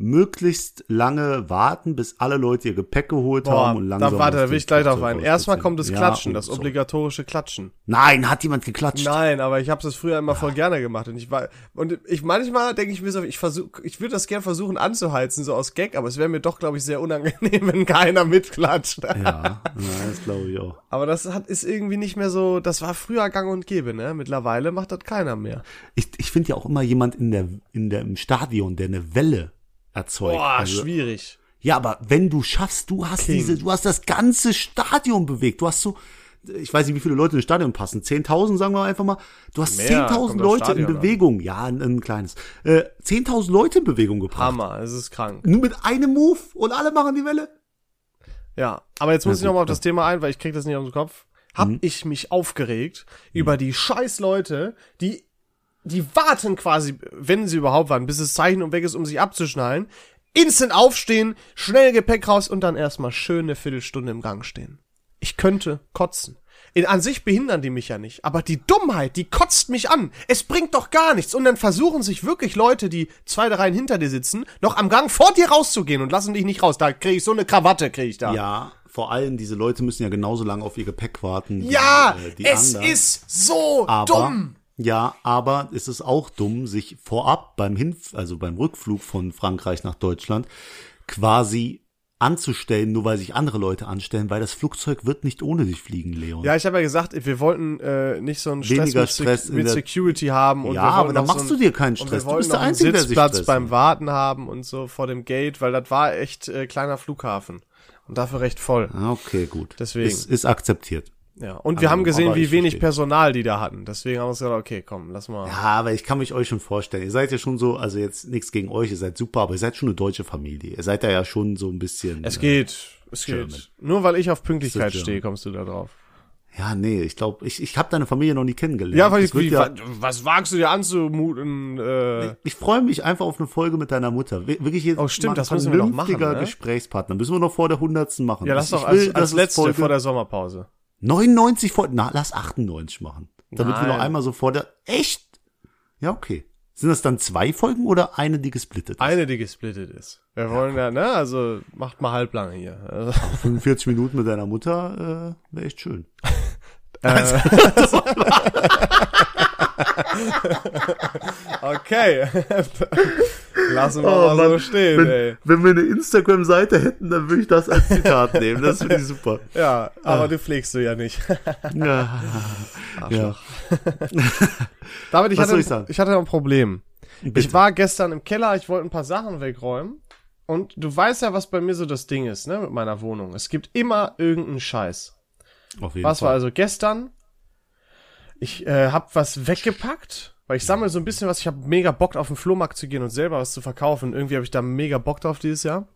möglichst lange warten, bis alle Leute ihr Gepäck geholt haben und langsam. da warte, da will ich gleich drauf ein. Erstmal kommt das Ja, Klatschen, und das obligatorische Klatschen. Nein, hat jemand geklatscht? Nein, aber ich habe das früher immer voll gerne gemacht und ich war und ich manchmal denke ich mir so, ich versuche, ich würde das gern versuchen anzuheizen so aus Gag, aber es wäre mir doch glaube ich sehr unangenehm, wenn keiner mitklatscht. Ja, ja das glaube ich auch. Aber das hat ist irgendwie nicht mehr so, das war früher Gang und Gäbe, ne? Mittlerweile macht das keiner mehr. Ich, ich finde ja auch immer jemand in der, in der, im Stadion, der eine Welle erzeugt. Boah, Also- schwierig. Ja, aber wenn du schaffst, du hast King. diese, du hast das ganze Stadion bewegt. Du hast so, ich weiß nicht, wie viele Leute ins Stadion passen. 10.000, sagen wir einfach mal. Du hast Mehr, 10.000 kommt aufs Leute Stadion in an. Bewegung. Ja, ein, ein kleines. Äh, 10.000 Leute in Bewegung gebracht. Hammer, es ist krank. Nur mit einem Move und alle machen die Welle. Ja, aber jetzt muss ich gut, nochmal auf ja. das Thema ein, weil ich krieg das nicht aus dem Kopf. Hab Mhm. ich mich aufgeregt über die scheiß Leute, die die warten quasi, wenn sie überhaupt warten, bis das Zeichen um weg ist, um sich abzuschnallen, instant aufstehen, schnell Gepäck raus und dann erstmal schön eine Viertelstunde im Gang stehen. Ich könnte kotzen. In, an sich behindern die mich ja nicht, aber die Dummheit, die kotzt mich an. Es bringt doch gar nichts. Und dann versuchen sich wirklich Leute, die zwei, drei Reihen hinter dir sitzen, noch am Gang vor dir rauszugehen und lassen dich nicht raus. Da kriege ich so eine Krawatte, kriege ich da. Ja, vor allem diese Leute müssen ja genauso lange auf ihr Gepäck warten. wie, Ja, äh, es anderen. ist so aber, dumm. Ja, aber es ist auch dumm, sich vorab beim Hin, also beim Rückflug von Frankreich nach Deutschland quasi anzustellen, nur weil sich andere Leute anstellen, weil das Flugzeug wird nicht ohne dich fliegen, Leon. Ja, ich habe ja gesagt, wir wollten äh, nicht so einen Stress, Weniger mit, Sec- Stress in mit Security haben. Und Ja, aber dann noch machst so du dir keinen Stress. Du bist der einen Einzige, der sich Sitzplatz stresst. beim Warten haben und so vor dem Gate, weil das war echt äh, kleiner Flughafen und dafür recht voll. Ah, Okay, gut. Deswegen. Ist, ist akzeptiert. Ja, und wir Also, haben gesehen, aber wie ich wenig verstehe. Personal die da hatten. Deswegen haben wir uns gedacht, okay, komm, lass mal. Ja, aber ich kann mich euch schon vorstellen. Ihr seid ja schon so, also jetzt nichts gegen euch, ihr seid super, aber ihr seid schon eine deutsche Familie. Ihr seid da ja schon so ein bisschen. Es äh, geht, es German. geht. Nur weil ich auf Pünktlichkeit stehe, kommst du da drauf. Ja, nee, ich glaube, ich, ich habe deine Familie noch nie kennengelernt. Ja, weil ich, wie, ja, wa- was wagst du dir anzumuten? Äh, Ich freue mich einfach auf eine Folge mit deiner Mutter. Wir- Wirklich jetzt Oh, stimmt, das müssen wir noch machen, ne? Gesprächspartner. Müssen wir noch vor der hundertsten machen. ja, lass Ich doch will, als, dass als letzte vor der Sommerpause. 99 vor, na, lass 98 machen. Damit wir Nein. noch einmal so vor der, echt? Ja, okay. Sind das dann zwei Folgen oder eine, die gesplittet ist? Eine, die gesplittet ist. Wir wollen ja, ne, also macht mal halblange hier. Also, 45 Minuten mit deiner Mutter, äh, wäre echt schön. okay. Lassen wir Oh, mal so Mann. stehen, ey. wenn wir eine Instagram-Seite hätten, dann würde ich das als Zitat nehmen. Das finde ich super. Ja, aber du pflegst du ja nicht. Ja. ja. David, ich Was hatte, soll ich sagen? ich hatte ein Problem. Bitte. Ich war gestern im Keller, ich wollte ein paar Sachen wegräumen. Und du weißt ja, was bei mir so das Ding ist, ne, mit meiner Wohnung. Es gibt immer irgendeinen Scheiß. Auf jeden Was Fall. war also gestern? Ich äh, hab was weggepackt, weil ich sammle so ein bisschen was. Ich habe mega Bock auf den Flohmarkt zu gehen und selber was zu verkaufen. Irgendwie habe ich da mega Bock drauf dieses Jahr.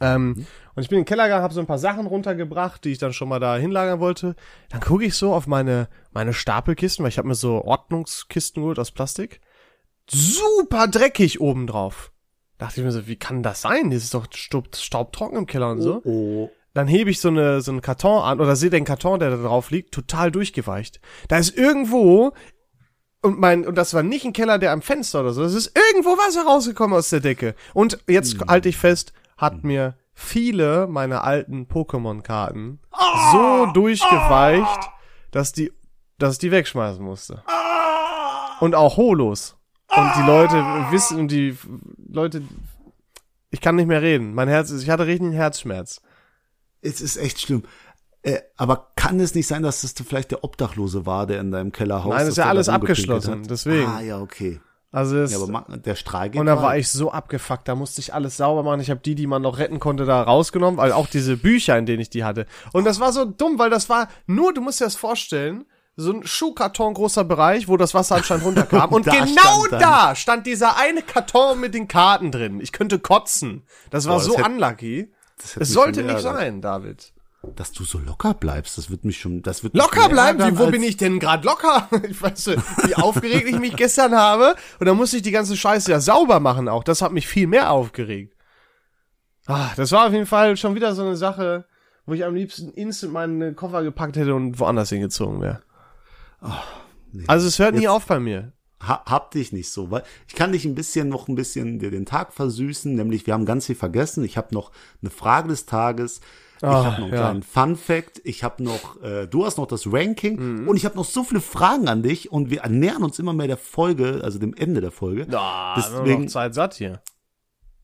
Ähm, Und ich bin in den Keller gegangen, habe so ein paar Sachen runtergebracht, die ich dann schon mal da hinlagern wollte. Dann gucke ich so auf meine meine Stapelkisten, weil ich habe mir so Ordnungskisten geholt aus Plastik. super dreckig obendrauf. Dachte ich mir so, wie kann das sein? Das ist doch staub, staubtrocken im Keller und so. Oh. Dann hebe ich so eine so einen Karton an oder sehe den Karton, der da drauf liegt, total durchgeweicht. Da ist irgendwo und mein und das war nicht ein Keller, der am Fenster oder so. Es ist irgendwo Wasser rausgekommen aus der Decke. Und jetzt halte ich fest, hat mir viele meiner alten Pokémon-Karten so durchgeweicht, dass die dass ich die wegschmeißen musste. Und auch Holos. Und die Leute wissen, und die Leute, ich kann nicht mehr reden. Mein Herz ist, ich hatte richtig einen Herzschmerz. Es ist echt schlimm. Äh, aber kann es nicht sein, dass das vielleicht der Obdachlose war, der in deinem Kellerhaus Nein, das ist ja alles abgeschlossen, hat? deswegen. Ah, ja, okay. Also es, Ja, aber der Strahl geht und da rein. war ich so abgefuckt, da musste ich alles sauber machen. Ich habe die, die man noch retten konnte, da rausgenommen, weil auch diese Bücher, in denen ich die hatte. Und das war so dumm, weil das war nur, du musst dir das vorstellen, so ein Schuhkarton großer Bereich, wo das Wasser anscheinend runterkam. Und Da genau da stand dieser eine Karton mit den Karten drin. Ich könnte kotzen. Das war Boah, das so unlucky. Es sollte nicht sein, David. Dass du so locker bleibst, das wird mich schon, das wird Locker bleiben? Wie, wo bin ich denn gerade locker? Ich weiß, nicht, wie aufgeregt ich mich gestern habe. Und dann musste ich die ganze Scheiße ja sauber machen auch. Das hat mich viel mehr aufgeregt. Ah, das war auf jeden Fall schon wieder so eine Sache, wo ich am liebsten instant meinen Koffer gepackt hätte und woanders hingezogen wäre. Also es hört nie auf bei mir. Ha, hab dich nicht so, weil ich kann dich ein bisschen noch ein bisschen dir den Tag versüßen, nämlich wir haben ganz viel vergessen. Ich habe noch eine Frage des Tages. Ich Ah, habe noch einen ja. kleinen Fun Fact. Ich habe noch, äh, du hast noch das Ranking Mhm. und ich habe noch so viele Fragen an dich und wir nähern uns immer mehr der Folge, also dem Ende der Folge. Ah, Deswegen- noch Zeit satt hier.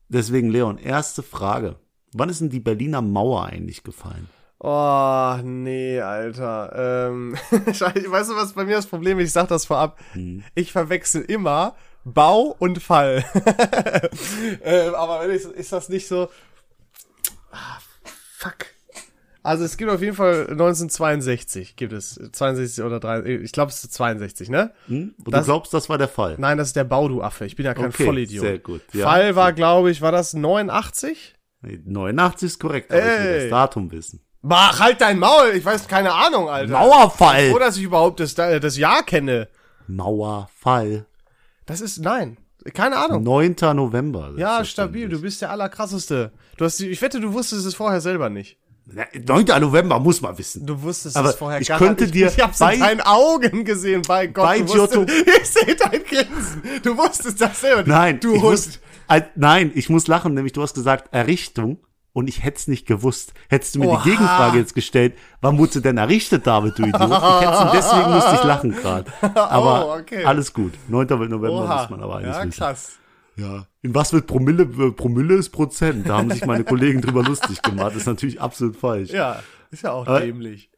Deswegen Leon, erste Frage: Wann ist denn die Berliner Mauer eigentlich gefallen? Oh, nee, Alter. Ähm, weißt du, was bei mir das Problem ist? Ich sag das vorab. Ich verwechsel immer Bau und Fall. ähm, aber wenn ich, ist das nicht so. Ah, fuck. Also es gibt auf jeden Fall 1962 gibt es 62 oder 3 ich glaube es ist 62, ne? Hm? Und Das- du glaubst, das war der Fall? Nein, das ist der Bau, du Affe. Ich bin ja kein Okay, Vollidiot. sehr gut, ja. Fall war, glaube ich, war das 89? Nee, 89 ist korrekt, aber ich will Ey. das Datum wissen. Mach halt dein Maul, ich weiß keine Ahnung, Alter. Mauerfall! Oder dass ich überhaupt das, das Jahr kenne. Mauerfall. Das ist, nein, keine Ahnung. 9. November. Ja, stabil, du bist der Allerkrasseste. Du hast, die- ich wette, du wusstest es vorher selber nicht. Na, 9. November muss man wissen. Du wusstest Aber es vorher ich gar könnte nicht. dir ich hab's bei- in deinen Augen gesehen, bei Gott. bei Giotto- ich sehe dein Grinsen. Du wusstest das selber nicht. Nein, du ich Hund. muss, äh, nein, ich muss lachen, nämlich du hast gesagt Errichtung und ich hätte es nicht gewusst. Hättest du mir Oha. die Gegenfrage jetzt gestellt, wann wurde sie denn errichtet, David, du Idiot? Ich hätte deswegen musste ich lachen gerade. Aber Oh, okay. alles gut. 9. November Oha. muss man aber eines ja, wissen. krass. Ja. In was wird Promille? äh, Promille ist Prozent. Da haben sich meine Kollegen drüber lustig gemacht. Das ist natürlich absolut falsch. Ja, ist ja auch Aber- dämlich.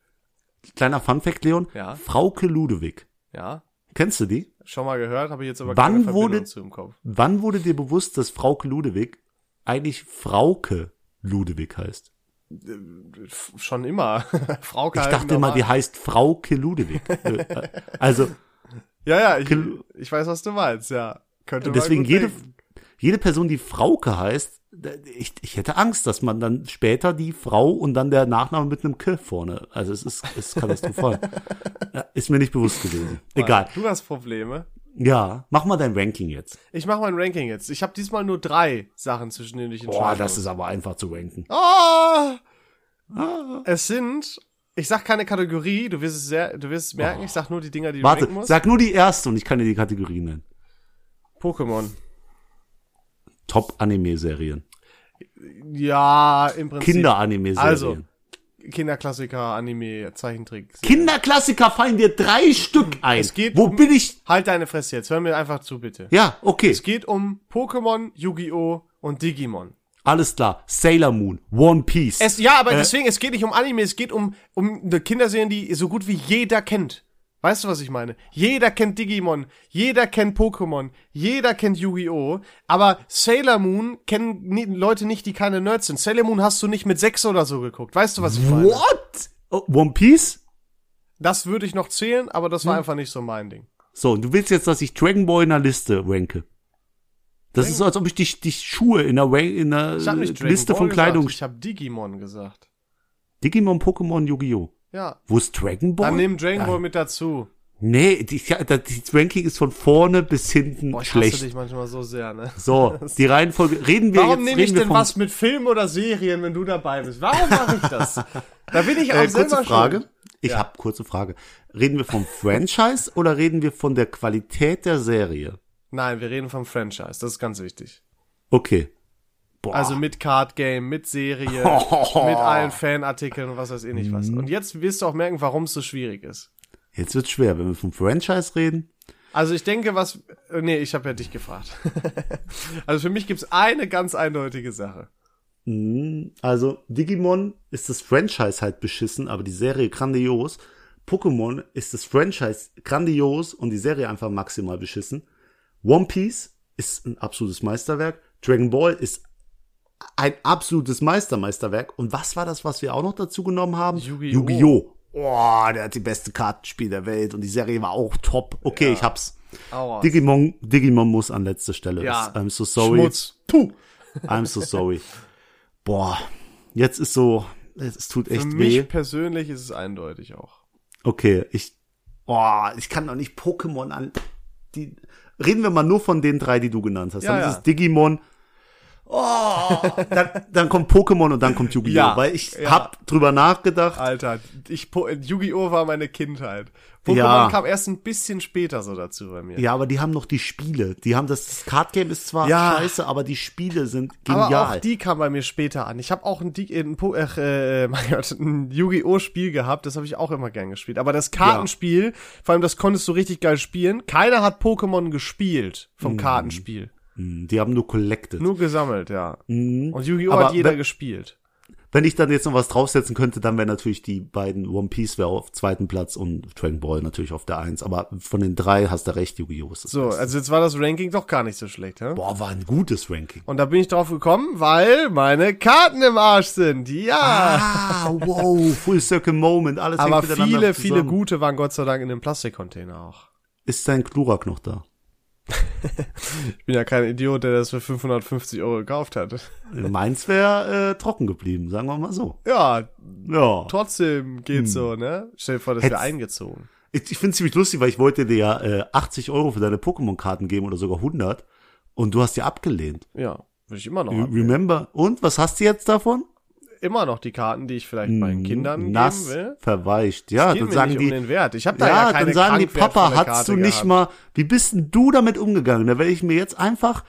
Kleiner Funfact, Leon. Ja. Frauke Ludewig. Ja, Kennst du die? schon mal gehört, habe ich jetzt aber Wann keine Verbindung wurde- zu im Kopf. Wann wurde dir bewusst, dass Frauke Ludewig eigentlich Frauke Ludewig heißt? F- Schon immer. Frau Ich dachte immer, die heißt Frauke Ludewig. Äh, äh, also Ja, ja, ich, ich weiß, was du meinst, ja. Könnte man deswegen jede, denken. jede Person, die Frauke heißt, ich, ich hätte Angst, dass man dann später die Frau und dann der Nachname mit einem K vorne. Also es ist, es ist katastrophal. Ist mir nicht bewusst gewesen. Egal. Du hast Probleme. Ja, mach mal dein Ranking jetzt. Ich mache mein Ranking jetzt. Ich habe diesmal nur drei Sachen, zwischen denen ich entscheiden Boah, das ist aber einfach zu ranken. Ah! Es sind, ich sag keine Kategorie, du wirst es sehr, du wirst es merken, ich sag nur die Dinger, die du Warte, ranken musst. sag nur die erste und ich kann dir die Kategorie nennen. Pokémon. Top-Anime-Serien. Ja, im Prinzip. Kinder-Anime-Serien. Also, Kinderklassiker, Anime, Zeichentrick. Kinderklassiker fallen dir drei Stück ein. Es geht Wo um- bin ich? Halt deine Fresse jetzt, hör mir einfach zu, bitte. Ja, okay. Es geht um Pokémon, Yu-Gi-Oh! und Digimon. Alles klar. Sailor Moon, One Piece. Es, ja, aber Äh, deswegen, es geht nicht um Anime, es geht um, um eine Kinderserien, die so gut wie jeder kennt. Weißt du, was ich meine? Jeder kennt Digimon, jeder kennt Pokémon, jeder kennt Yu-Gi-Oh! Aber Sailor Moon kennen Leute nicht, die keine Nerds sind. Sailor Moon hast du nicht mit sechs oder so geguckt. Weißt du, was ich meine? What? Oh, One Piece? Das würde ich noch zählen, aber das war Hm. einfach nicht so mein Ding. So, und du willst jetzt, dass ich Dragon Ball in der Liste ranke. Das ist so, als ob ich die, die Schuhe in der, in der Dragon Liste Ball von Kleidung. Gesagt, ich habe Digimon gesagt. Digimon, Pokémon, Yu-Gi-Oh! Ja. Wo ist Dragon Ball? Dann nimm Dragon Ja. Ball mit dazu. Nee, die, ja, das das Ranking ist von vorne bis hinten Boah, ich hasse schlecht. dich manchmal so sehr, ne? So, die Reihenfolge. Reden wir Warum jetzt. nehme reden ich denn was mit Film oder Serien, wenn du dabei bist? Warum mache ich das? Da bin ich auch Äh, selber kurze Frage. schuld. Ich Ja. hab kurze Frage. Reden wir vom Franchise oder reden wir von der Qualität der Serie? Nein, wir reden vom Franchise. Das ist ganz wichtig. Okay. Boah. Also mit Card Game, mit Serie, mit allen Fanartikeln und was weiß ich nicht was. Und jetzt wirst du auch merken, warum es so schwierig ist. Jetzt wird's schwer, wenn wir vom Franchise reden. Also ich denke, was. äh, Nee, ich habe ja dich gefragt. also für mich gibt's eine ganz eindeutige Sache. Mhm. Also Digimon ist das Franchise halt beschissen, aber die Serie grandios. Pokémon ist das Franchise grandios und die Serie einfach maximal beschissen. One Piece ist ein absolutes Meisterwerk. Dragon Ball ist ein absolutes Meistermeisterwerk. Und was war das, was wir auch noch dazu genommen haben? Yu-Gi-Oh! Yu-Gi-Oh! Oh, der hat die beste Kartenspiel der Welt und die Serie war auch top. Okay, ich hab's. Aua. Digimon, Digimon muss an letzter Stelle. Ja. I'm so sorry. Schmutz. Puh. I'm so sorry. Boah, jetzt ist so, es tut echt Für weh. mich persönlich ist es eindeutig auch. Okay, ich, boah, ich kann doch nicht Pokémon an, die, reden wir mal nur von den drei, die du genannt hast. Ja, dann ja. ist es Digimon, oh, dann, dann kommt Pokémon und dann kommt Yu-Gi-Oh! Ja, weil ich ja. hab drüber nachgedacht. Alter, ich, Yu-Gi-Oh! war meine Kindheit. Pokémon Ja. kam erst ein bisschen später so dazu bei mir. Ja, aber die haben noch die Spiele. Die haben das, das Card Game ist zwar Ja. scheiße, aber die Spiele sind Aber auch genial. die kam bei mir später an. Ich habe auch ein, ein, ach, äh, mein Gott, ein Yu-Gi-Oh! Spiel gehabt, das habe ich auch immer gern gespielt. Aber das Kartenspiel, vor allem das konntest du richtig geil spielen. Keiner hat Pokémon gespielt vom Kartenspiel. Hm, die haben nur collected. Nur gesammelt, ja. Mhm. Und Yu-Gi-Oh! Hat jeder wenn- gespielt. Wenn ich dann jetzt noch was draufsetzen könnte, dann wäre natürlich die beiden One Piece wäre auf zweiten Platz und Dragon Ball natürlich auf der Eins. Aber von den drei hast du recht, Yu-Gi-Oh! ist das So, Beste. also jetzt war das Ranking doch gar nicht so schlecht, hä? Boah, war ein gutes Ranking. Und da bin ich drauf gekommen, weil meine Karten im Arsch sind. Ja. Ah, wow, Full Circle Moment, alles Aber hängt miteinander viele, viele zusammen. gute waren Gott sei Dank in dem Plastikcontainer auch. Ist dein Glurak noch da? Ich bin ja kein Idiot, der das für 550 Euro gekauft hat. Meins wäre äh, trocken geblieben, sagen wir mal so. Ja, Ja. trotzdem geht's so, ne? Stell dir vor, das wäre eingezogen. Ich, ich finde ziemlich lustig, weil ich wollte dir ja äh, 80 Euro für deine Pokémon-Karten geben oder sogar 100 und du hast ja abgelehnt. Ja, würde ich immer noch. Remember? Und was hast du jetzt davon? Immer noch die Karten, die ich vielleicht meinen Kindern Hm, Nass, geben will. verweicht. Ja, dann sagen die, um den Wert. Ich habe da ja, ja, keine dann sagen die, Papa, hast Karte du nicht gehabt. mal, wie bist denn du damit umgegangen? Da werde ich mir jetzt einfach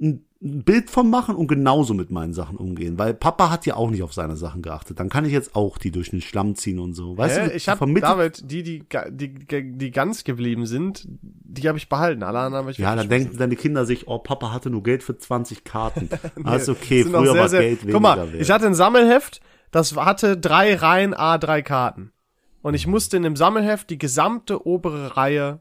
ein, ein Bild von machen und genauso mit meinen Sachen umgehen, weil Papa hat ja auch nicht auf seine Sachen geachtet. Dann kann ich jetzt auch die durch den Schlamm ziehen und so. Weißt Hä? du, ich habe David, die, die, die, die, ganz geblieben sind, die habe ich behalten. Alle anderen habe ich Ja, dann denken deine Kinder sich, oh, Papa hatte nur Geld für 20 Karten. Alles okay, Sind auch früher sehr, war sehr- Geld weniger Guck mal, wert. ich hatte ein Sammelheft, das hatte drei Reihen A3 Karten. Und ich musste in dem Sammelheft die gesamte obere Reihe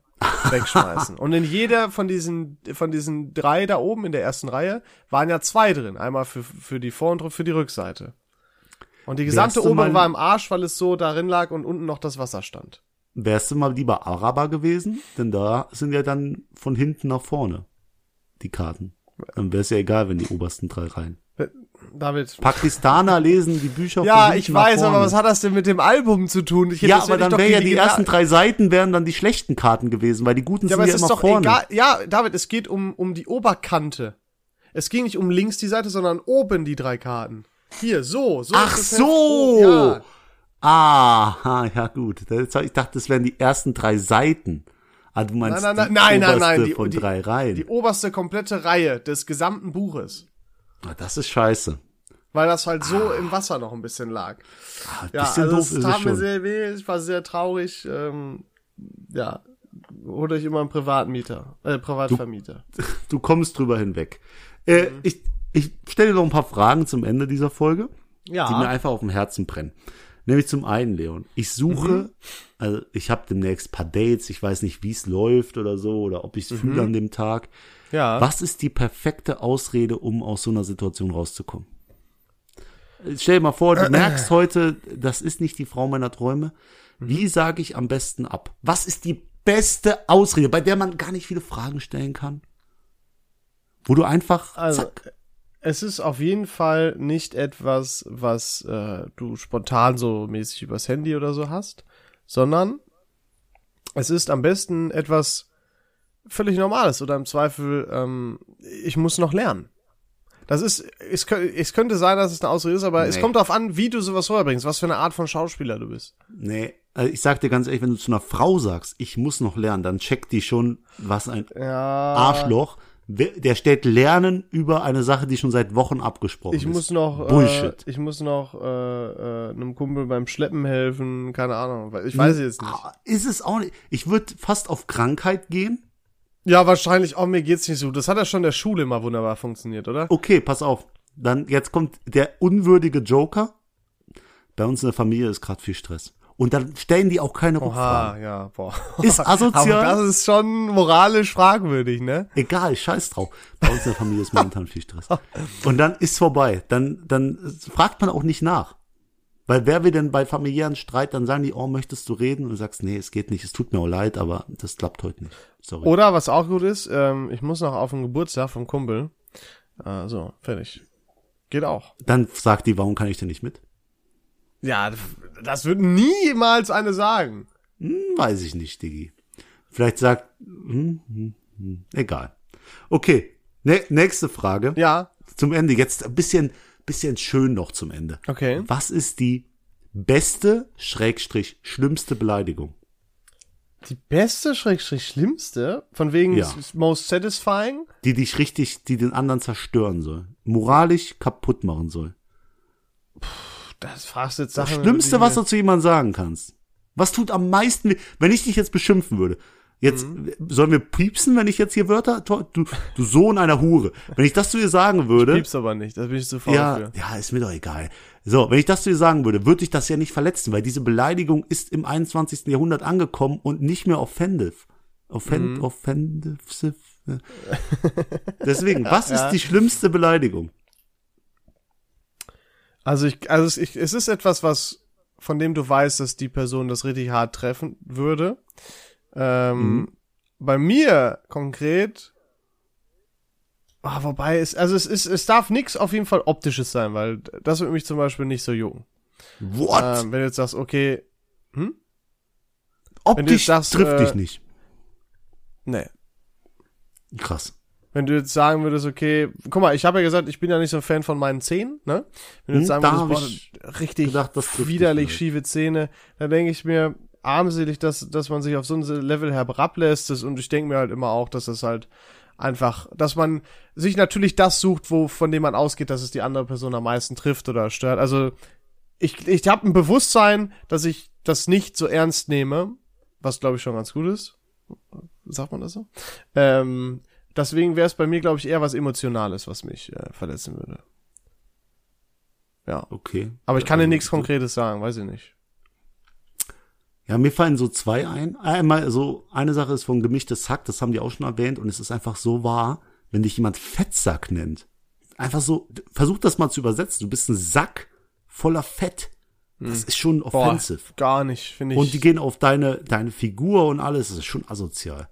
wegschmeißen. Und in jeder von diesen, von diesen drei da oben in der ersten Reihe waren ja zwei drin. Einmal für, für die Vor- und für die Rückseite. Und die gesamte Wärst obere war im Arsch, weil es so darin lag und unten noch das Wasser stand. Wärst du mal lieber Araber gewesen? Denn da sind ja dann von hinten nach vorne die Karten. Dann wäre es ja egal, wenn die obersten drei Reihen. David. Pakistaner lesen die Bücher von Ja, hinten ich weiß, aber was hat das denn mit dem Album zu tun? Ich Ja, aber dann doch wäre ja die ersten drei Seiten wären dann die schlechten Karten gewesen, weil die guten Ja, sind ja immer doch vorne. egal. Ja, David, es geht um, um die Oberkante. Es ging nicht um links die Seite, sondern oben die drei Karten. Hier, so, so. Ach so! Ja. Ah, ha, ja gut. Ich dachte, das wären die ersten drei Seiten. Ah, du meinst Nein, nein, die nein, nein, nein, oberste nein, die- von die- drei Reihen. Die oberste komplette Reihe des gesamten Buches. Ah, das ist scheiße. Weil das halt so im Wasser noch ein bisschen lag. Ah, Ja, bisschen also doof es tat mir sehr weh, ich war sehr traurig. Ähm, ja, holt euch immer einen Privatmieter, äh, Privatvermieter. Du kommst drüber hinweg. Äh, Mhm. Ich, ich stelle dir noch ein paar Fragen zum Ende dieser Folge, Ja. die mir einfach auf dem Herzen brennen. Nämlich zum einen, Leon. Ich suche, Mhm. also ich habe demnächst paar Dates, ich weiß nicht, wie es läuft oder so, oder ob ich es fühle Mhm. an dem Tag. Ja. Was ist die perfekte Ausrede, um aus so einer Situation rauszukommen? Stell dir mal vor, du merkst heute, das ist nicht die Frau meiner Träume. Mhm. Wie sage ich am besten ab? Was ist die beste Ausrede, bei der man gar nicht viele Fragen stellen kann? Wo du einfach, Also, zack, es ist auf jeden Fall nicht etwas, was äh, du spontan so mäßig übers Handy oder so hast, sondern Es ist am besten etwas völlig Normales oder im Zweifel, ähm, ich muss noch lernen. Das ist, es, es könnte sein, dass es eine Ausrede ist, aber es Nee. kommt darauf an, wie du sowas rüberbringst, was für eine Art von Schauspieler du bist. Nee, also ich sag dir ganz ehrlich, wenn du zu einer Frau sagst, ich muss noch lernen, dann checkt die schon, was ein Ja. Arschloch. Der stellt Lernen über eine Sache, die schon seit Wochen abgesprochen Ich ist. muss noch, Bullshit. Äh, ich muss noch äh, äh, einem Kumpel beim Schleppen helfen, keine Ahnung, ich weiß jetzt nicht. Ah, Ist es auch nicht. Ich würde fast auf Krankheit gehen. Ja, wahrscheinlich, oh, mir geht's nicht so. Das hat ja schon in der Schule immer wunderbar funktioniert, oder? Okay, pass auf. Dann jetzt kommt der unwürdige Joker. Bei uns in der Familie ist gerade viel Stress. Und dann stellen die auch keine Oha, Rückfragen. ja, boah. Ist asozial. Aber das ist schon moralisch fragwürdig, ne? Egal, scheiß drauf. Bei uns in der Familie ist momentan viel Stress. Und dann ist vorbei. Dann, dann fragt man auch nicht nach. Weil wer wir denn bei familiären Streit, dann sagen die, oh, möchtest du reden? Und du sagst, nee, es geht nicht, es tut mir auch leid, aber das klappt heute nicht. Sorry. Oder was auch gut ist, ähm, ich muss noch auf den Geburtstag vom Kumpel. Äh, so, fertig. Geht auch. Dann sagt die, warum kann ich denn nicht mit? Ja, das wird niemals eine sagen. Hm, weiß ich nicht, Diggi. Vielleicht sagt, hm, hm, hm, egal. Okay, ne, nächste Frage. Ja, Zum Ende, jetzt ein bisschen, bisschen schön noch zum Ende. okay. Was ist die beste, schrägstrich, schlimmste Beleidigung? Die beste, schrägstrich schlimmste, von wegen Ja. most satisfying. die dich richtig, die den anderen zerstören soll, moralisch kaputt machen soll. Das fragst du jetzt Das Sachen. Schlimmste, die was du zu jemandem sagen kannst. Was tut am meisten weh? Wenn ich dich jetzt beschimpfen würde, jetzt Mhm. sollen wir piepsen, wenn ich jetzt hier Wörter, du, du Sohn einer Hure. Wenn ich das zu dir sagen würde, Piepst aber nicht, da bin ich zu faul ja, für. ja, ist mir doch egal. So, wenn ich das zu dir sagen würde, würde ich das ja nicht verletzen, weil diese Beleidigung ist im 21. Jahrhundert angekommen und nicht mehr offensive. Offend, Mhm. offensive. Deswegen, was Ja. ist die schlimmste Beleidigung? Also ich, also es- ich, es ist etwas, was von dem du weißt, dass die Person das richtig hart treffen würde. Ähm, Mhm. Bei mir konkret, ah, wobei es, also es ist, es darf nichts auf jeden Fall optisches sein, weil das würde mich zum Beispiel nicht so jucken. What? Ähm, wenn du jetzt sagst, okay, hm? Optisch sagst, trifft äh, dich nicht. Nee. Krass. Wenn du jetzt sagen würdest, okay, guck mal, ich habe ja gesagt, ich bin ja nicht so ein Fan von meinen Zähnen, ne? Wenn du jetzt Hm, sagen da würdest, boah, ich richtig gedacht, widerlich schiefe Zähne, dann denke ich mir, armselig, dass, dass man sich auf so ein Level herablässt und ich denke mir halt immer auch, dass das halt einfach, dass man sich natürlich das sucht, wo, von dem man ausgeht, dass es die andere Person am meisten trifft oder stört. Also ich, ich habe ein Bewusstsein, dass ich das nicht so ernst nehme, was glaube ich schon ganz gut ist. Sagt man das so? Ähm, deswegen wäre es bei mir, glaube ich, eher was Emotionales, was mich äh, verletzen würde. Ja. Okay. Aber ich kann dir Also, nichts Konkretes sagen, weiß ich nicht. Ja, mir fallen so zwei ein. Einmal so, eine Sache ist von gemischtes Hack, das haben die auch schon erwähnt und es ist einfach so wahr, wenn dich jemand Fettsack nennt. Einfach so, versuch das mal zu übersetzen. Du bist ein Sack voller Fett. Das ist schon offensive. gar nicht, finde ich. Und die gehen auf deine, deine Figur und alles. Das ist schon asozial.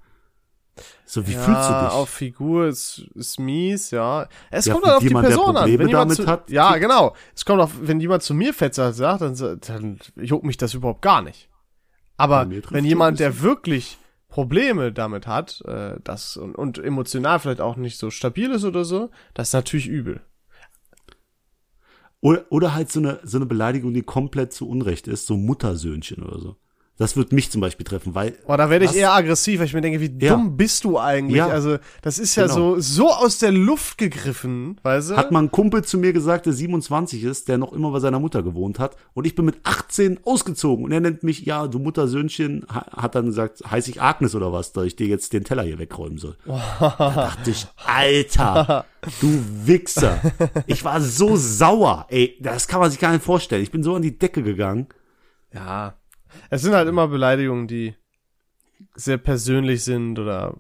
So, wie ja, fühlst du dich? auf Figur ist, ist mies, ja. Es Ja, kommt halt auf die Person an. Wenn jemand damit zu, hat, ja, genau. Es kommt auf, wenn jemand zu mir Fetzer sagt, dann, dann juckt mich das überhaupt gar nicht. Aber wenn jemand, der wirklich Probleme damit hat, äh, das und, und emotional vielleicht auch nicht so stabil ist oder so, das ist natürlich übel. Oder, oder halt so eine, so eine Beleidigung, die komplett zu Unrecht ist, so Muttersöhnchen oder so. Das wird mich zum Beispiel treffen, weil Boah, da werde ich eher aggressiv, weil ich mir denke, wie Ja. dumm bist du eigentlich? Ja. Also, das ist ja Genau. so, so aus der Luft gegriffen, weißt du? hat mal ein Kumpel zu mir gesagt, der 27 ist, der noch immer bei seiner Mutter gewohnt hat. Und ich bin mit 18 ausgezogen. Und er nennt mich, ja, du Muttersöhnchen, ha- hat dann gesagt, heiß ich Agnes oder was, da ich dir jetzt den Teller hier wegräumen soll. da dachte ich, Alter, du Wichser. Ich war so sauer. Ey, das kann man sich gar nicht vorstellen. Ich bin so an die Decke gegangen. Ja. Es sind halt immer Beleidigungen, die sehr persönlich sind oder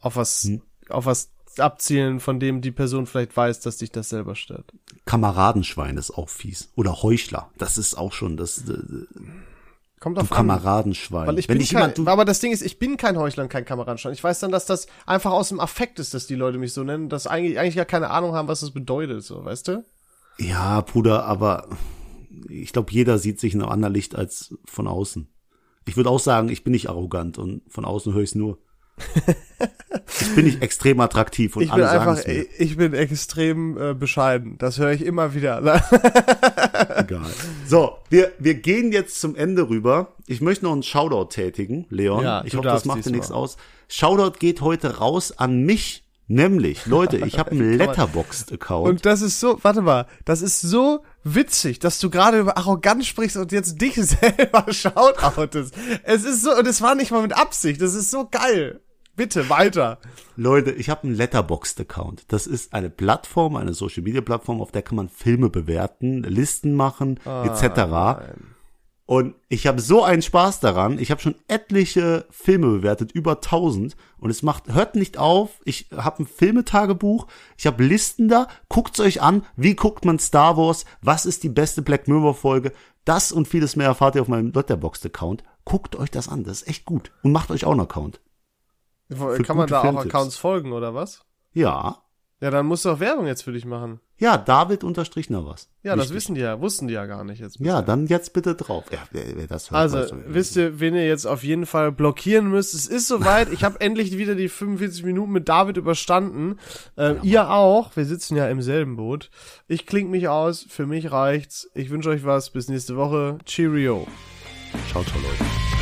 auf was, Hm. auf was abzielen, von dem die Person vielleicht weiß, dass dich das selber stört. Kameradenschwein ist auch fies. Oder Heuchler. Das ist auch schon das, äh, Kommt du auf an. Kameradenschwein. Weil ich Wenn bin dich kein, jemand, du, aber das Ding ist, ich bin kein Heuchler und kein Kameradenschein. Ich weiß dann, dass das einfach aus dem Affekt ist, dass die Leute mich so nennen, dass eigentlich, eigentlich gar keine Ahnung haben, was das bedeutet, so, weißt du? Ja, Bruder, aber ich glaube, jeder sieht sich in einem anderen Licht als von außen. Ich würde auch sagen, ich bin nicht arrogant und von außen höre ich es nur. ich bin nicht extrem attraktiv und Ich bin alle sagen einfach, es mir. ich bin extrem äh, bescheiden. Das höre ich immer wieder. Egal. So, wir, wir gehen jetzt zum Ende rüber. Ich möchte noch einen Shoutout tätigen, Leon. Ja, ich hoffe, das macht dir nichts aus. Shoutout geht heute raus an mich. Nämlich, Leute, ich habe einen Letterboxd-Account. Und das ist so, warte mal, das ist so witzig, dass du gerade über Arroganz sprichst und jetzt dich selber shoutoutest. Es ist so, und es war nicht mal mit Absicht, das ist so geil. Bitte, weiter. Leute, ich habe einen Letterboxd-Account. Das ist eine Plattform, eine Social-Media-Plattform, auf der kann man Filme bewerten, Listen machen, Ah, etc. Und ich habe so einen Spaß daran. Ich habe schon etliche Filme bewertet, über 1000. Und es macht, hört nicht auf. Ich habe ein Filmetagebuch. Ich habe Listen da. Guckt's euch an. Wie guckt man Star Wars? Was ist die beste Black Mirror Folge? Das und vieles mehr erfahrt ihr auf meinem Letterboxd-Account. Guckt euch das an. Das ist echt gut. Und macht euch auch einen Account. Kann man da auch. Accounts folgen, oder was? Ja. Ja, dann musst du auch Werbung jetzt für dich machen. Ja, David unterstrich noch was. Ja, das Wichtig. wissen die ja, wussten die ja gar nicht jetzt. Ja, dann jetzt bitte drauf. Ja, wer, wer das hört, Also, wisst ihr, wen ihr jetzt auf jeden Fall blockieren müsst? Es ist soweit. Ich habe endlich wieder die 45 Minuten mit David überstanden. Ähm, ihr auch. Wir sitzen ja im selben Boot. Ich kling mich aus. Für mich reicht's. Ich wünsche euch was. Bis nächste Woche. Cheerio. Ciao, ciao, Leute.